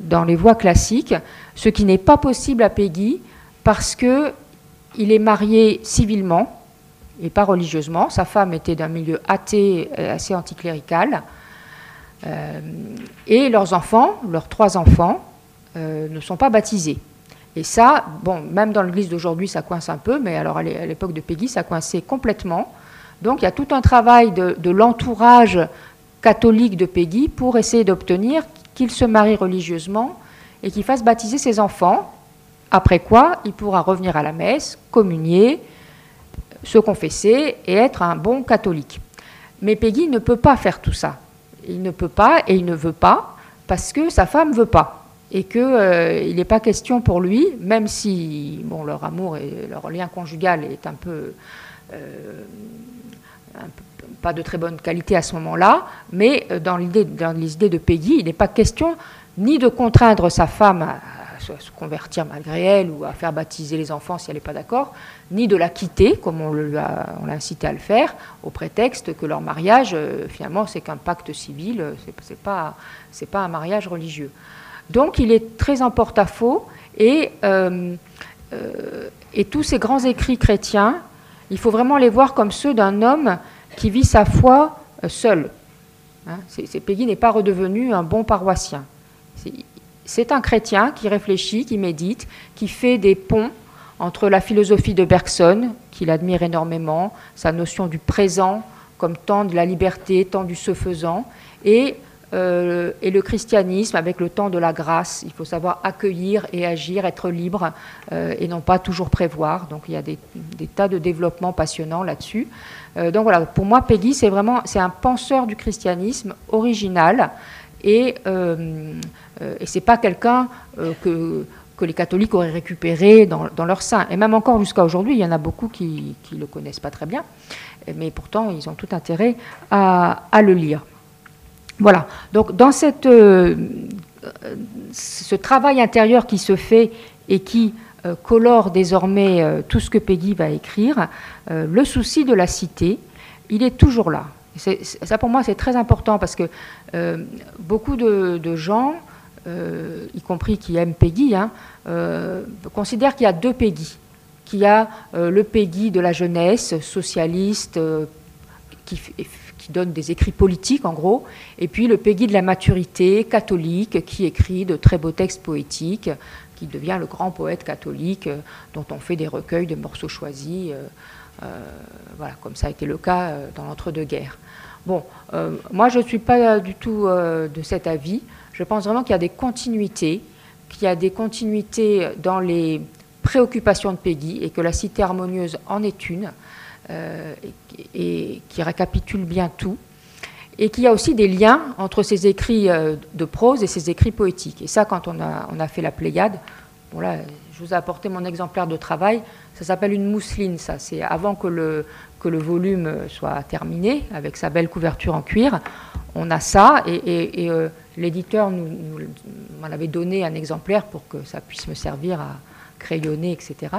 dans les voies classiques, ce qui n'est pas possible à Peggy, parce que il est marié civilement, et pas religieusement. Sa femme était d'un milieu athée assez anticlérical. Euh, et leurs enfants, leurs trois enfants, euh, ne sont pas baptisés. Et ça, bon, même dans l'église d'aujourd'hui, ça coince un peu, mais alors à l'époque de Peggy, ça coinçait complètement. Donc il y a tout un travail de, de l'entourage catholique de Peggy pour essayer d'obtenir qu'il se marie religieusement et qu'il fasse baptiser ses enfants, après quoi il pourra revenir à la messe, communier, se confesser et être un bon catholique. Mais Peggy ne peut pas faire tout ça. Il ne peut pas et il ne veut pas parce que sa femme veut pas. Et qu'il euh, n'est pas question pour lui, même si bon, leur amour et leur lien conjugal est un peu, euh, pas de très bonne qualité à ce moment-là, mais euh, dans, dans les idées de Peggy, il n'est pas question ni de contraindre sa femme à, se convertir malgré elle ou à faire baptiser les enfants si elle n'est pas d'accord, ni de la quitter, comme on l'a incité à le faire, au prétexte que leur mariage, euh, finalement, c'est qu'un pacte civil, euh, ce n'est pas, pas un mariage religieux. Donc il est très en porte-à-faux et, euh, et tous ces grands écrits chrétiens, il faut vraiment les voir comme ceux d'un homme qui vit sa foi seul. Hein, Peggy n'est pas redevenu un bon paroissien. C'est un chrétien qui réfléchit, qui médite, qui fait des ponts entre la philosophie de Bergson, qu'il admire énormément, sa notion du présent comme temps de la liberté, temps du se faisant, et, euh, et, le christianisme avec le temps de la grâce. Il faut savoir accueillir et agir, être libre euh, et non pas toujours prévoir. Donc il y a des, tas de développements passionnants là-dessus. Euh, donc voilà, pour moi, Peggy, c'est vraiment c'est un penseur du christianisme original et, et c'est pas quelqu'un que que les catholiques auraient récupéré dans, leur sein. Et même encore jusqu'à aujourd'hui, il y en a beaucoup qui ne le connaissent pas très bien, mais pourtant ils ont tout intérêt à, le lire. Voilà, donc dans cette, euh, ce travail intérieur qui se fait et qui euh, colore désormais euh, tout ce que Peggy va écrire, le souci de la cité, il est toujours là. ça pour moi c'est très important parce que beaucoup de gens euh, y compris qui aiment Peggy, hein, euh, considèrent qu'il y a deux Peggy. Qu'il y a euh, le Peggy de la jeunesse, socialiste, qui, donne des écrits politiques en gros, et puis le Peggy de la maturité, catholique, qui écrit de très beaux textes poétiques, qui devient le grand poète catholique dont on fait des recueils de morceaux choisis, voilà, comme ça a été le cas dans l'entre-deux-guerres. Bon, moi je ne suis pas du tout de cet avis. Je pense vraiment qu'il y a des continuités, qu'il y a des continuités dans les préoccupations de Peggy et que la cité harmonieuse en est une euh, et, qui récapitule bien tout. Et qu'il y a aussi des liens entre ses écrits euh, de prose et ses écrits poétiques. Et ça, quand on a, fait la Pléiade, bon là, je vous ai apporté mon exemplaire de travail, ça s'appelle une mousseline, ça. C'est avant que le, que le volume soit terminé, avec sa belle couverture en cuir. On a ça, et, euh, l'éditeur nous, m'en avait donné un exemplaire pour que ça puisse me servir à crayonner, etc.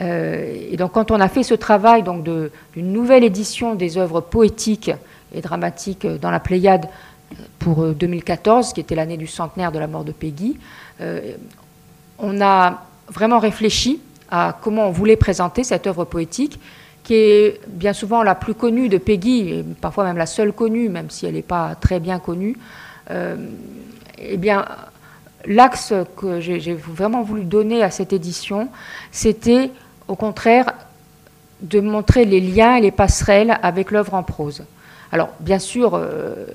Euh, et donc, quand on a fait ce travail donc d'une nouvelle édition des œuvres poétiques et dramatiques dans la Pléiade pour 2014, euh, qui était l'année du centenaire de la mort de Peggy, on a vraiment réfléchi à comment on voulait présenter cette œuvre poétique, qui est bien souvent la plus connue de Peggy, parfois même la seule connue, même si elle n'est pas très bien connue. Euh, eh bien, l'axe que j'ai vraiment voulu donner à cette édition, c'était au contraire, de montrer les liens et les passerelles avec l'œuvre en prose. Alors, bien sûr, euh,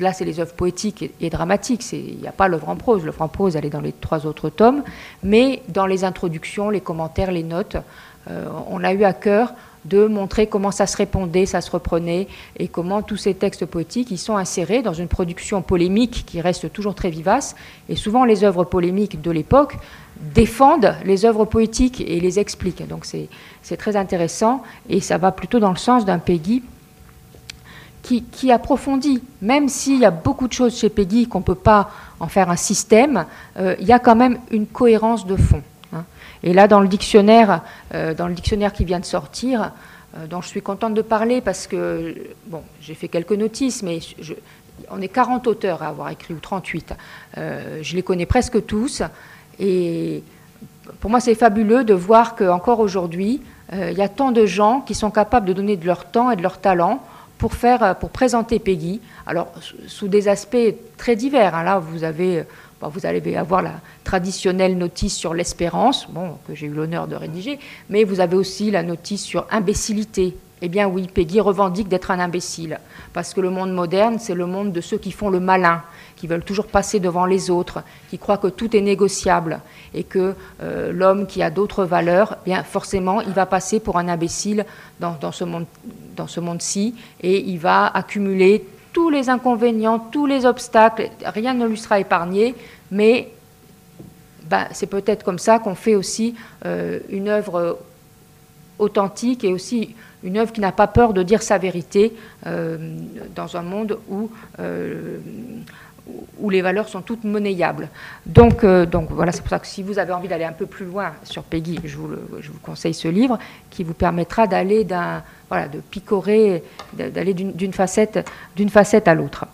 là, c'est les œuvres poétiques et, dramatiques. Il n'y a pas l'œuvre en prose. L'œuvre en prose, elle est dans les trois autres tomes. Mais dans les introductions, les commentaires, les notes, euh, on a eu à cœur de montrer comment ça se répondait, ça se reprenait, et comment tous ces textes poétiques y sont insérés dans une production polémique qui reste toujours très vivace. Et souvent, les œuvres polémiques de l'époque défendent les œuvres poétiques et les expliquent. Donc c'est très intéressant, et ça va plutôt dans le sens d'un Peggy qui, approfondit, même s'il y a beaucoup de choses chez Peggy qu'on ne peut pas en faire un système, euh, il y a quand même une cohérence de fond. Et là, dans le dictionnaire, euh, dans le dictionnaire qui vient de sortir, euh, dont je suis contente de parler parce que, bon, j'ai fait quelques notices, mais on est 40 auteurs à avoir écrit, ou 38. je les connais presque tous. Et pour moi, c'est fabuleux de voir qu'encore aujourd'hui, il y a tant de gens qui sont capables de donner de leur temps et de leur talent pour, faire, euh, pour présenter Peggy, alors sous des aspects très divers. Hein. Là, vous, avez, vous allez avoir la traditionnelle notice sur l'espérance, bon, que j'ai eu l'honneur de rédiger, mais vous avez aussi la notice sur imbécilité. Eh bien oui, Peggy revendique d'être un imbécile, parce que le monde moderne, c'est le monde de ceux qui font le malin, qui veulent toujours passer devant les autres, qui croient que tout est négociable et que euh, l'homme qui a d'autres valeurs, eh bien forcément, il va passer pour un imbécile dans, ce monde, dans ce monde-ci et il va accumuler tous les inconvénients, tous les obstacles, rien ne lui sera épargné, mais ben, c'est peut-être comme ça qu'on fait aussi euh, une œuvre authentique et aussi une œuvre qui n'a pas peur de dire sa vérité euh, dans un monde où où les valeurs sont toutes monnayables. Donc, euh, voilà, c'est pour ça que si vous avez envie d'aller un peu plus loin sur Peggy, je vous conseille ce livre qui vous permettra d'aller d'un, voilà, de picorer, d'aller d'une facette, à l'autre.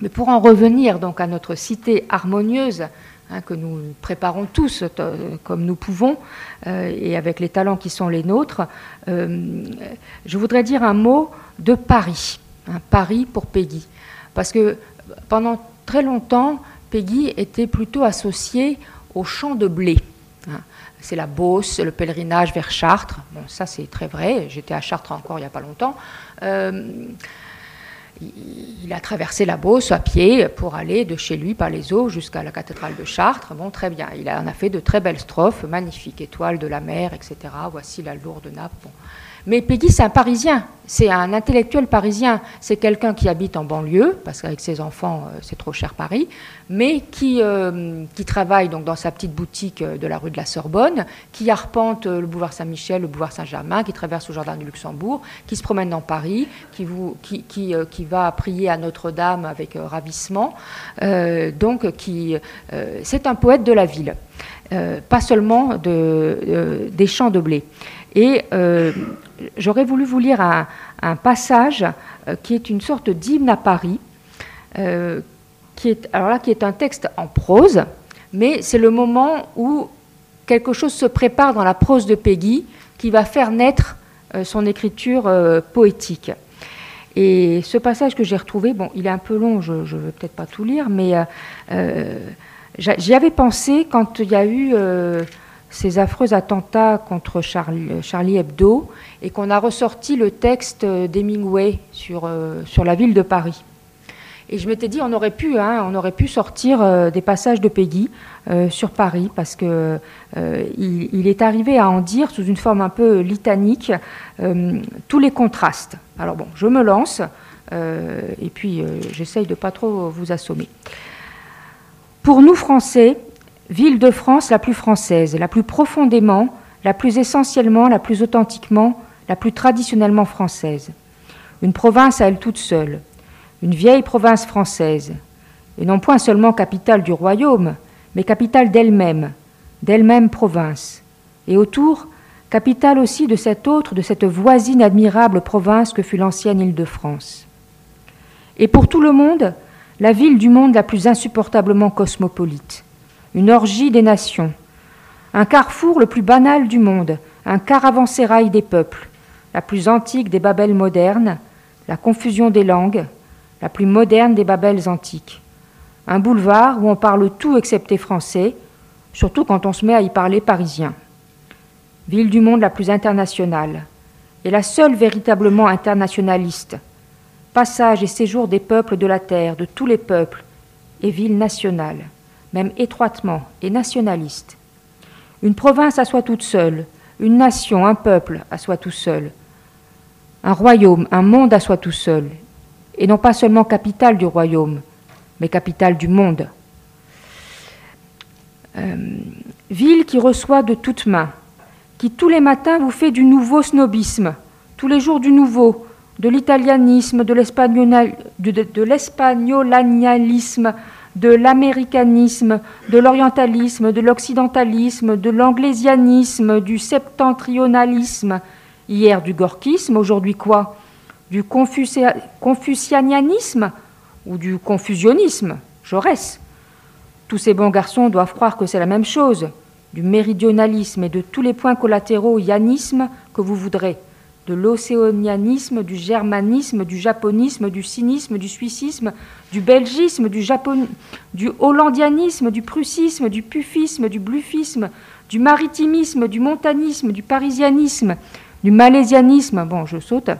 Mais pour en revenir donc à notre cité harmonieuse, hein, que nous préparons tous euh, comme nous pouvons, euh, et avec les talents qui sont les nôtres, je voudrais dire un mot de Paris, hein, Paris pour Peggy. Parce que pendant très longtemps, Peggy était plutôt associée au champ de blé. C'est la Beauce, le pèlerinage vers Chartres. Bon, ça c'est très vrai. J'étais à Chartres encore il n'y a pas longtemps. Euh, il a traversé la Beauce à pied pour aller de chez lui par les eaux jusqu'à la cathédrale de Chartres. Bon, très bien. Il en a fait de très belles strophes, magnifiques, étoiles de la mer, etc. Voici la lourde nappe. Mais Peggy, c'est un Parisien, c'est un intellectuel parisien, c'est quelqu'un qui habite en banlieue, parce qu'avec ses enfants, euh, c'est trop cher Paris, mais qui, euh, qui travaille donc dans sa petite boutique euh, de la rue de la Sorbonne, qui arpente le boulevard Saint-Michel, le boulevard Saint-Germain, qui traverse le jardin du Luxembourg, qui se promène dans Paris, qui, vous, qui, qui, qui va prier à Notre-Dame avec ravissement. donc, qui, c'est un poète de la ville, pas seulement de, des champs de blé. Et j'aurais voulu vous lire un, passage euh, qui est une sorte d'hymne à Paris, euh, qui, est, alors là, qui est un texte en prose, mais c'est le moment où quelque chose se prépare dans la prose de Peggy qui va faire naître euh, son écriture poétique. Et ce passage que j'ai retrouvé, bon, il est un peu long, je ne veux peut-être pas tout lire, mais j'y avais pensé quand il y a eu ces affreux attentats contre Charlie, Hebdo et qu'on a ressorti le texte d'Hemingway sur, euh, sur la ville de Paris. Et je m'étais dit, on aurait pu, hein, on aurait pu sortir euh, des passages de Peggy euh, sur Paris, parce que il, est arrivé à en dire, sous une forme un peu litanique, tous les contrastes. Alors bon, je me lance, et puis j'essaye de pas trop vous assommer. Pour nous, Français, ville de France la plus française, la plus profondément, la plus essentiellement, la plus authentiquement, la plus traditionnellement française. Une province à elle toute seule, une vieille province française, et non point seulement capitale du royaume, mais capitale d'elle-même, d'elle-même province, et autour, capitale aussi de cette autre, de cette voisine admirable province que fut l'ancienne Île-de-France. Et pour tout le monde, la ville du monde la plus insupportablement cosmopolite, une orgie des nations, un carrefour le plus banal du monde, un caravansérail des peuples, la plus antique des Babels modernes, la confusion des langues, la plus moderne des Babels antiques, un boulevard où on parle tout excepté français, surtout quand on se met à y parler parisien. ville du monde la plus internationale, et la seule véritablement internationaliste, passage et séjour des peuples de la terre, de tous les peuples, et ville nationale, même étroitement et nationaliste. Une province à soi toute seule, une nation, un peuple à soi tout seul, un royaume, un monde à soi tout seul, et non pas seulement capitale du royaume, mais capitale du monde. Euh, ville qui reçoit de toutes mains, qui tous les matins vous fait du nouveau snobisme, tous les jours du nouveau, de l'italianisme, de l'espagnolanialisme, de l'américanisme, de l'orientalisme, de l'occidentalisme, de l'anglésianisme, du septentrionalisme, hier du gorkisme, aujourd'hui quoi? Du confucianisme ou du confusionnisme, Jaurès. Tous ces bons garçons doivent croire que c'est la même chose, du méridionalisme et de tous les points collatéraux yanisme que vous voudrez, de l'océanianisme, du germanisme, du japonisme, du cynisme, du suissisme, du belgisme, du, du hollandianisme, du prussisme, du pufisme, du bluffisme, du maritimisme, du montanisme, du parisianisme, du malaisianisme, bon, je saute,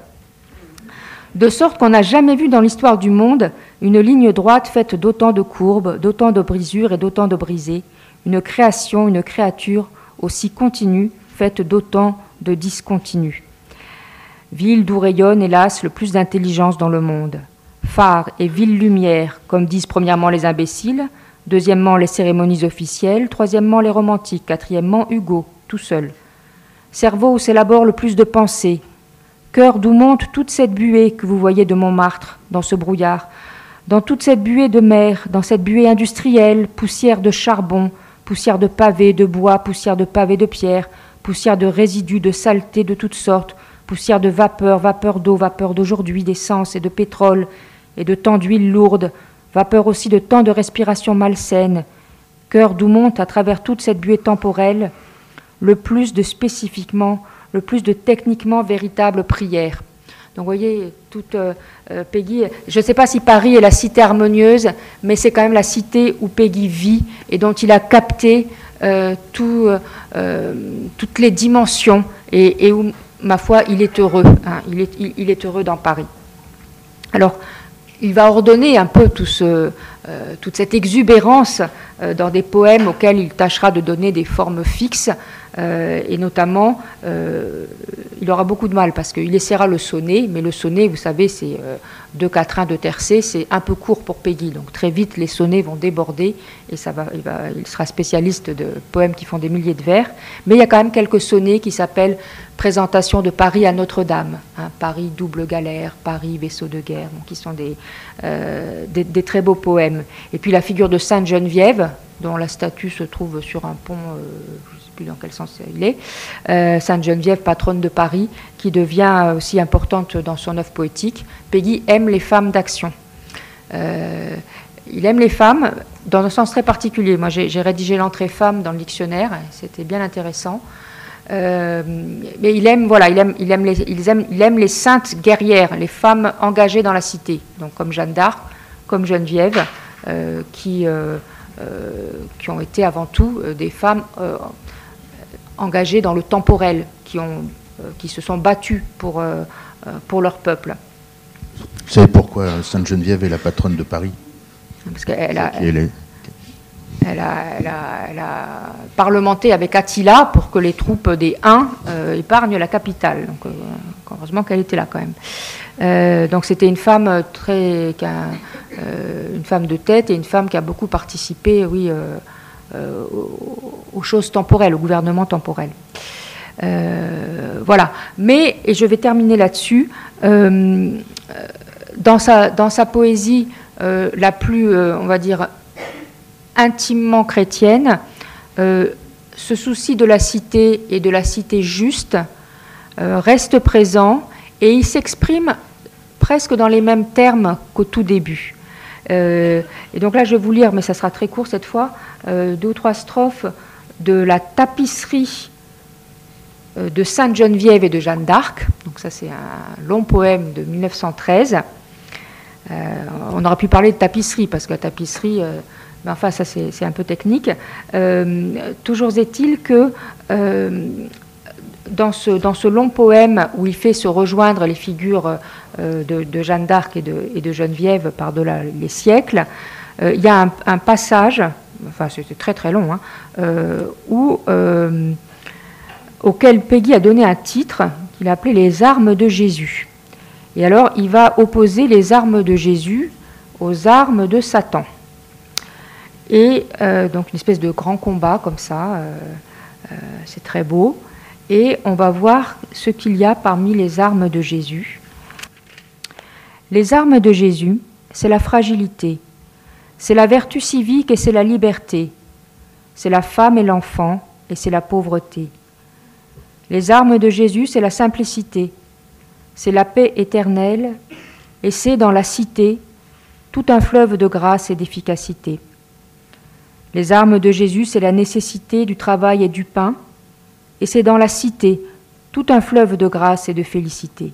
de sorte qu'on n'a jamais vu dans l'histoire du monde une ligne droite faite d'autant de courbes, d'autant de brisures et d'autant de brisées, une création, une créature aussi continue, faite d'autant de discontinus. Ville d'où rayonne, hélas, le plus d'intelligence dans le monde. Phare et ville lumière, comme disent premièrement les imbéciles, deuxièmement les cérémonies officielles, troisièmement les romantiques, quatrièmement Hugo, tout seul. Cerveau où s'élabore le plus de pensées, cœur d'où monte toute cette buée que vous voyez de Montmartre, dans ce brouillard, dans toute cette buée de mer, dans cette buée industrielle, poussière de charbon, poussière de pavés, de bois, poussière de pavés de pierre, poussière de résidus, de saleté de toutes sortes, poussière de vapeur, vapeur d'eau, vapeur d'aujourd'hui, d'essence et de pétrole, et de tant d'huile lourde, vapeur aussi de tant de respiration malsaine, cœur d'où monte à travers toute cette buée temporelle le plus de spécifiquement, le plus de techniquement véritable prière. Donc vous voyez, toute euh, euh, Peggy, je ne sais pas si Paris est la cité harmonieuse, mais c'est quand même la cité où Peggy vit et dont il a capté euh, tout, toutes les dimensions et, où, ma foi, il est heureux. Hein. il, est, il, est, heureux dans Paris. Alors, il va ordonner un peu tout ce, toute cette exubérance dans des poèmes auxquels il tâchera de donner des formes fixes. Euh, et notamment, euh, il aura beaucoup de mal parce qu'il essaiera le sonnet, mais le sonnet, vous savez, c'est euh, deux quatrains de tercé, c'est un peu court pour Peggy, donc très vite les sonnets vont déborder et ça va, il, sera spécialiste de poèmes qui font des milliers de vers. Mais il y a quand même quelques sonnets qui s'appellent Présentation de Paris à Notre-Dame, hein, Paris double galère, Paris vaisseau de guerre, qui sont des, très beaux poèmes. Et puis la figure de Sainte Geneviève, dont la statue se trouve sur un pont dans quel sens il est, euh, Sainte Geneviève, patronne de Paris, qui devient aussi importante dans son œuvre poétique. Peggy aime les femmes d'action. Euh, il aime les femmes dans un sens très particulier. Moi, j'ai rédigé l'entrée femme dans le dictionnaire, c'était bien intéressant. Euh, mais il aime, voilà, il aime, il, aime les, il, aime, il aime les saintes guerrières, les femmes engagées dans la cité, donc comme Jeanne d'Arc, comme Geneviève, qui, qui ont été avant tout des femmes engagés dans le temporel, qui, ont, euh, qui se sont battus pour, euh, euh, pour leur peuple. Vous savez pourquoi Sainte Geneviève est la patronne de Paris? Parce qu'elle a, elle, elle, a, elle, a, parlementé avec Attila pour que les troupes des Huns épargnent la capitale. Donc, heureusement qu'elle était là quand même. Donc c'était une femme très, une femme de tête et une femme qui a beaucoup participé, oui, euh, aux, choses temporelles, au gouvernement temporel. Euh, voilà. Mais, et je vais terminer là-dessus, euh, dans, sa, dans sa poésie la plus, on va dire, intimement chrétienne, ce souci de la cité et de la cité juste reste présent et il s'exprime presque dans les mêmes termes qu'au tout début. et donc là, je vais vous lire, mais ça sera très court cette fois, euh, deux ou trois strophes de la tapisserie euh, de Sainte-Geneviève et de Jeanne d'Arc. Donc ça c'est un long poème de 1913. Euh, on aurait pu parler de tapisserie parce que la tapisserie, mais enfin ça c'est un peu technique. toujours est-il que dans ce, dans ce long poème où il fait se rejoindre les figures de, Jeanne d'Arc et de, et de, Geneviève par-delà les siècles, il y a un, passage, enfin c'était très très long, hein, où, auquel Peggy a donné un titre qu'il a appelé Les armes de Jésus. Et alors il va opposer les armes de Jésus aux armes de Satan. Et euh, donc une espèce de grand combat comme ça, euh, euh, c'est très beau. Et on va voir ce qu'il y a parmi les armes de Jésus. Les armes de Jésus, c'est la fragilité, c'est la vertu civique et c'est la liberté, c'est la femme et l'enfant et c'est la pauvreté. Les armes de Jésus, c'est la simplicité, c'est la paix éternelle et c'est dans la cité tout un fleuve de grâce et d'efficacité. Les armes de Jésus, c'est la nécessité du travail et du pain, et c'est dans la cité tout un fleuve de grâce et de félicité.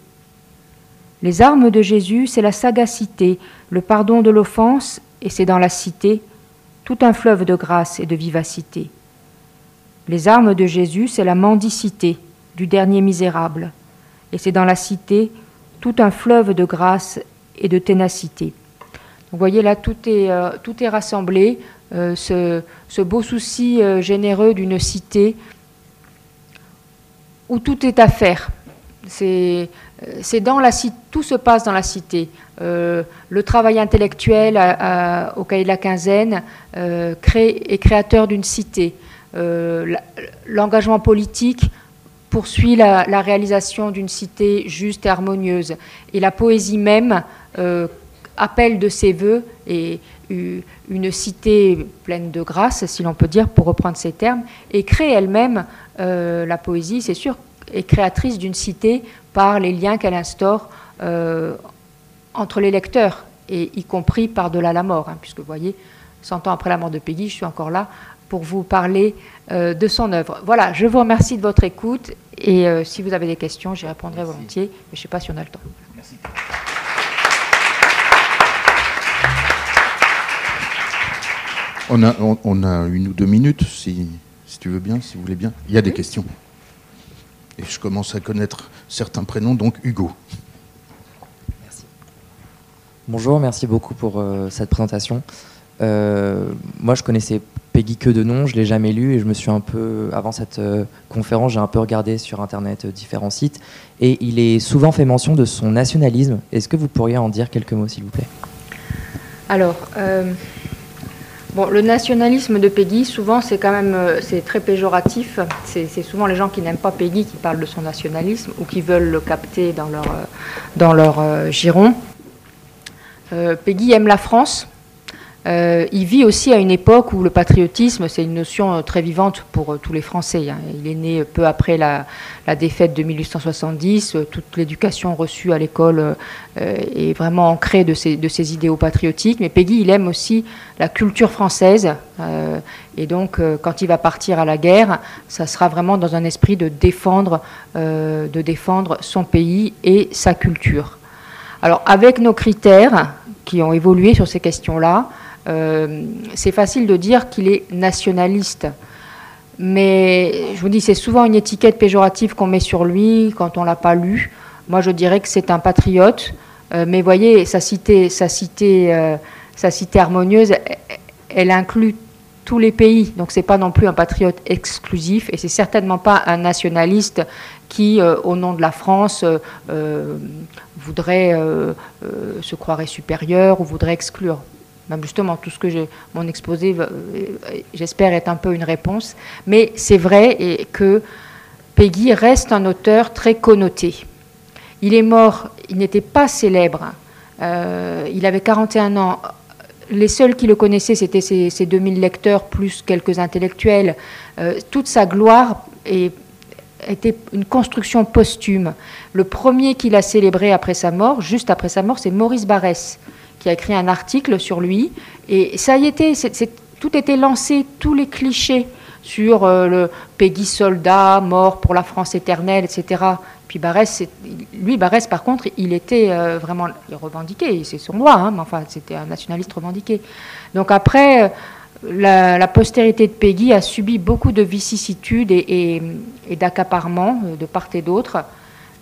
Les armes de Jésus, c'est la sagacité, le pardon de l'offense, et c'est dans la cité tout un fleuve de grâce et de vivacité. Les armes de Jésus, c'est la mendicité du dernier misérable, et c'est dans la cité tout un fleuve de grâce et de ténacité. Vous voyez là, tout est, euh, tout est rassemblé euh, ce, beau souci euh, généreux d'une cité où tout est à faire. C'est dans la tout se passe dans la cité. le travail intellectuel au cahier de la quinzaine est créateur d'une cité. L'engagement politique poursuit la, la réalisation d'une cité juste et harmonieuse. Et la poésie même appelle de ses voeux et une cité pleine de grâce, si l'on peut dire, pour reprendre ces termes, et crée elle-même, euh, la poésie, c'est sûr, est créatrice d'une cité par les liens qu'elle instaure euh, entre les lecteurs, et y compris par-delà la mort, hein, puisque vous voyez, 100 ans après la mort de Peggy, je suis encore là pour vous parler euh, de son œuvre. Voilà, je vous remercie de votre écoute, et si vous avez des questions, j'y répondrai volontiers, mais je ne sais pas si on a le temps. Merci. On a, on, a, une ou deux minutes, si, si, tu veux bien, si vous voulez bien. Il y a des questions. Et je commence à connaître certains prénoms, donc Hugo. Merci. Bonjour, merci beaucoup pour euh, cette présentation. Euh, moi, je connaissais Peggy que de nom, je l'ai jamais lu et je me suis un peu, avant cette euh, conférence, j'ai un peu regardé sur internet différents sites et il est souvent fait mention de son nationalisme. Est-ce que vous pourriez en dire quelques mots, s'il vous plaît? Alors, Bon, le nationalisme de Peggy, souvent, c'est quand même euh, c'est très péjoratif. C'est souvent les gens qui n'aiment pas Peggy qui parlent de son nationalisme ou qui veulent le capter dans leur, euh, dans leur euh, giron. Peggy aime la France, euh, il vit aussi à une époque où le patriotisme, c'est une notion euh, très vivante pour euh, tous les Français. Hein. Il est né peu après la, défaite de 1870. Toute l'éducation reçue à l'école est vraiment ancrée de ces, de idéaux patriotiques. Mais Peggy, il aime aussi la culture française. et donc, quand il va partir à la guerre, ça sera vraiment dans un esprit de défendre, de défendre son pays et sa culture. Alors, avec nos critères qui ont évolué sur ces questions-là, c'est facile de dire qu'il est nationaliste. Mais je vous dis, c'est souvent une étiquette péjorative qu'on met sur lui quand on ne l'a pas lu. Moi, je dirais que c'est un patriote. Euh, mais voyez, sa cité, sa cité, euh, sa cité harmonieuse, elle, inclut tous les pays. Donc, c'est pas non plus un patriote exclusif. Et c'est certainement pas un nationaliste qui, au nom de la France, voudrait se croirait supérieur ou voudrait exclure justement, tout ce que j'ai, mon exposé, euh, j'espère, est un peu une réponse. Mais c'est vrai que Peggy reste un auteur très connoté. Il est mort, il n'était pas célèbre. Euh, il avait 41 ans. Les seuls qui le connaissaient, c'était ses, 2000 lecteurs, plus quelques intellectuels. Euh, toute sa gloire était une construction posthume. Le premier qu'il a célébré après sa mort, juste après sa mort, c'est Maurice Barrès qui a écrit un article sur lui. Et ça y était, tout était lancé, tous les clichés sur euh, le Peggy soldat, mort pour la France éternelle, etc. Puis Barès, lui, Barès, par contre, il était euh, vraiment il revendiqué, c'est son droit, hein, mais enfin, c'était un nationaliste revendiqué. Donc après, euh, la, postérité de Peggy a subi beaucoup de vicissitudes et, et d'accaparement de part et d'autre.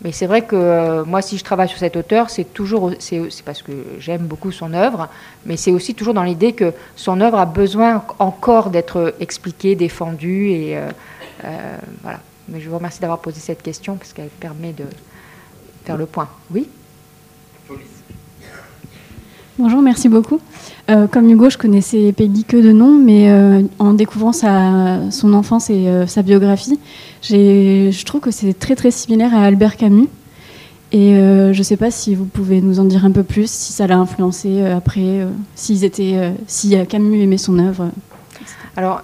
Mais c'est vrai que moi, si je travaille sur cet auteur, c'est toujours, c'est parce que j'aime beaucoup son œuvre, mais c'est aussi toujours dans l'idée que son œuvre a besoin encore d'être expliquée, défendue, et voilà. Mais je vous remercie d'avoir posé cette question parce qu'elle permet de faire le point. Oui? Bonjour, merci beaucoup. Euh, comme Hugo, je connaissais Peggy que de nom, mais euh, en découvrant son enfance et euh, sa biographie, je trouve que c'est très très similaire à Albert Camus. Et je ne sais pas si vous pouvez nous en dire un peu plus, si ça l'a influencé après, si Camus aimait son œuvre. Alors,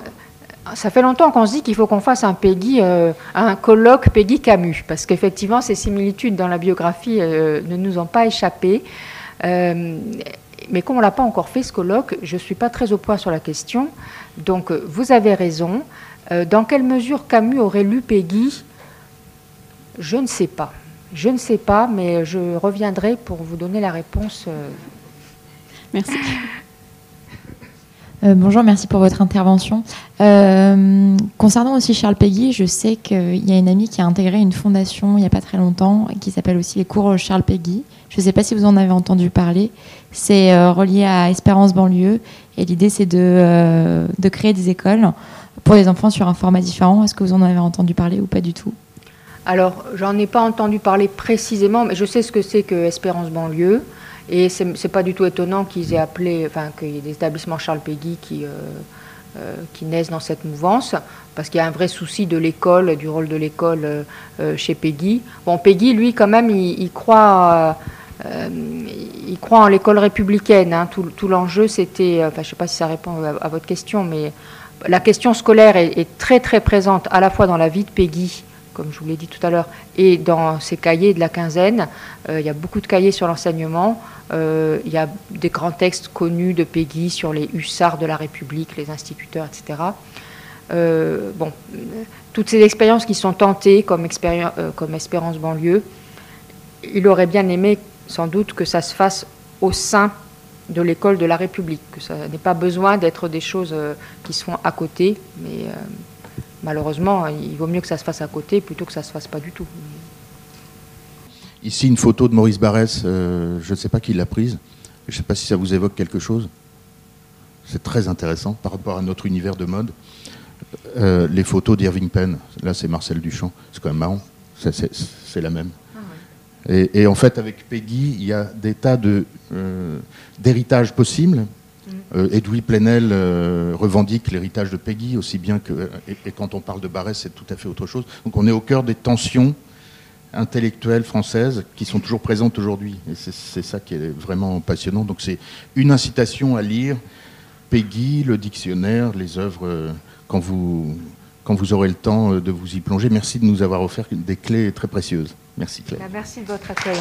ça fait longtemps qu'on se dit qu'il faut qu'on fasse un Peggy, un colloque Peggy Camus, parce qu'effectivement, ces similitudes dans la biographie ne nous ont pas échappé. Euh, mais comme on ne l'a pas encore fait, ce colloque, je ne suis pas très au point sur la question. Donc, euh, vous avez raison. Euh, dans quelle mesure Camus aurait lu Peggy? Je ne sais pas. Je ne sais pas, mais je reviendrai pour vous donner la réponse. Merci. bonjour, merci pour votre intervention. concernant aussi Charles Peggy, je sais qu'il y a une amie qui a intégré une fondation il n'y a pas très longtemps qui s'appelle aussi les cours Charles Peggy. Je ne sais pas si vous en avez entendu parler. C'est euh, relié à Espérance banlieue et l'idée c'est de, euh, de, créer des écoles pour les enfants sur un format différent. Est-ce que vous en avez entendu parler ou pas du tout? Alors, j'en ai pas entendu parler précisément, mais je sais ce que c'est que Espérance banlieue. Et c'est n'est pas du tout étonnant qu'ils aient appelé, enfin, qu'il y ait des établissements Charles Péguy qui, euh, qui naissent dans cette mouvance, parce qu'il y a un vrai souci de l'école, du rôle de l'école chez Peggy. Bon, Peggy, lui, quand même, il, croit euh, croit en l'école républicaine. Hein. Tout, l'enjeu, c'était, je ne sais pas si ça répond à, votre question, mais la question scolaire est, très très présente à la fois dans la vie de Peggy, comme je vous l'ai dit tout à l'heure, et dans ses cahiers de la quinzaine. Euh, il y a beaucoup de cahiers sur l'enseignement. Euh, il y a des grands textes connus de Peggy sur les hussards de la République, les instituteurs, etc. bon, toutes ces expériences qui sont tentées comme, comme Espérance banlieue, il aurait bien aimé sans doute que ça se fasse au sein de l'école de la République, que ça n'ait pas besoin d'être des choses euh, qui sont à côté, mais euh, malheureusement, il vaut mieux que ça se fasse à côté plutôt que ça se fasse pas du tout. Ici, une photo de Maurice Barrès, euh, je ne sais pas qui l'a prise, je ne sais pas si ça vous évoque quelque chose. C'est très intéressant par rapport à notre univers de mode. les photos d'Irving Penn, là c'est Marcel Duchamp, c'est quand même marrant, c'est la même. Et, en fait, avec Peggy, il y a des tas euh, d'héritages possibles. Euh, Edoui Plenel euh, revendique l'héritage de Peggy aussi bien que. Et, quand on parle de Barrès, c'est tout à fait autre chose. Donc on est au cœur des tensions intellectuelles françaises qui sont toujours présentes aujourd'hui. Et c'est ça qui est vraiment passionnant. Donc c'est une incitation à lire Peggy, le dictionnaire, les œuvres, quand vous, quand vous aurez le temps de vous y plonger. Merci de nous avoir offert des clés très précieuses. Merci Claire. Merci de votre accueil.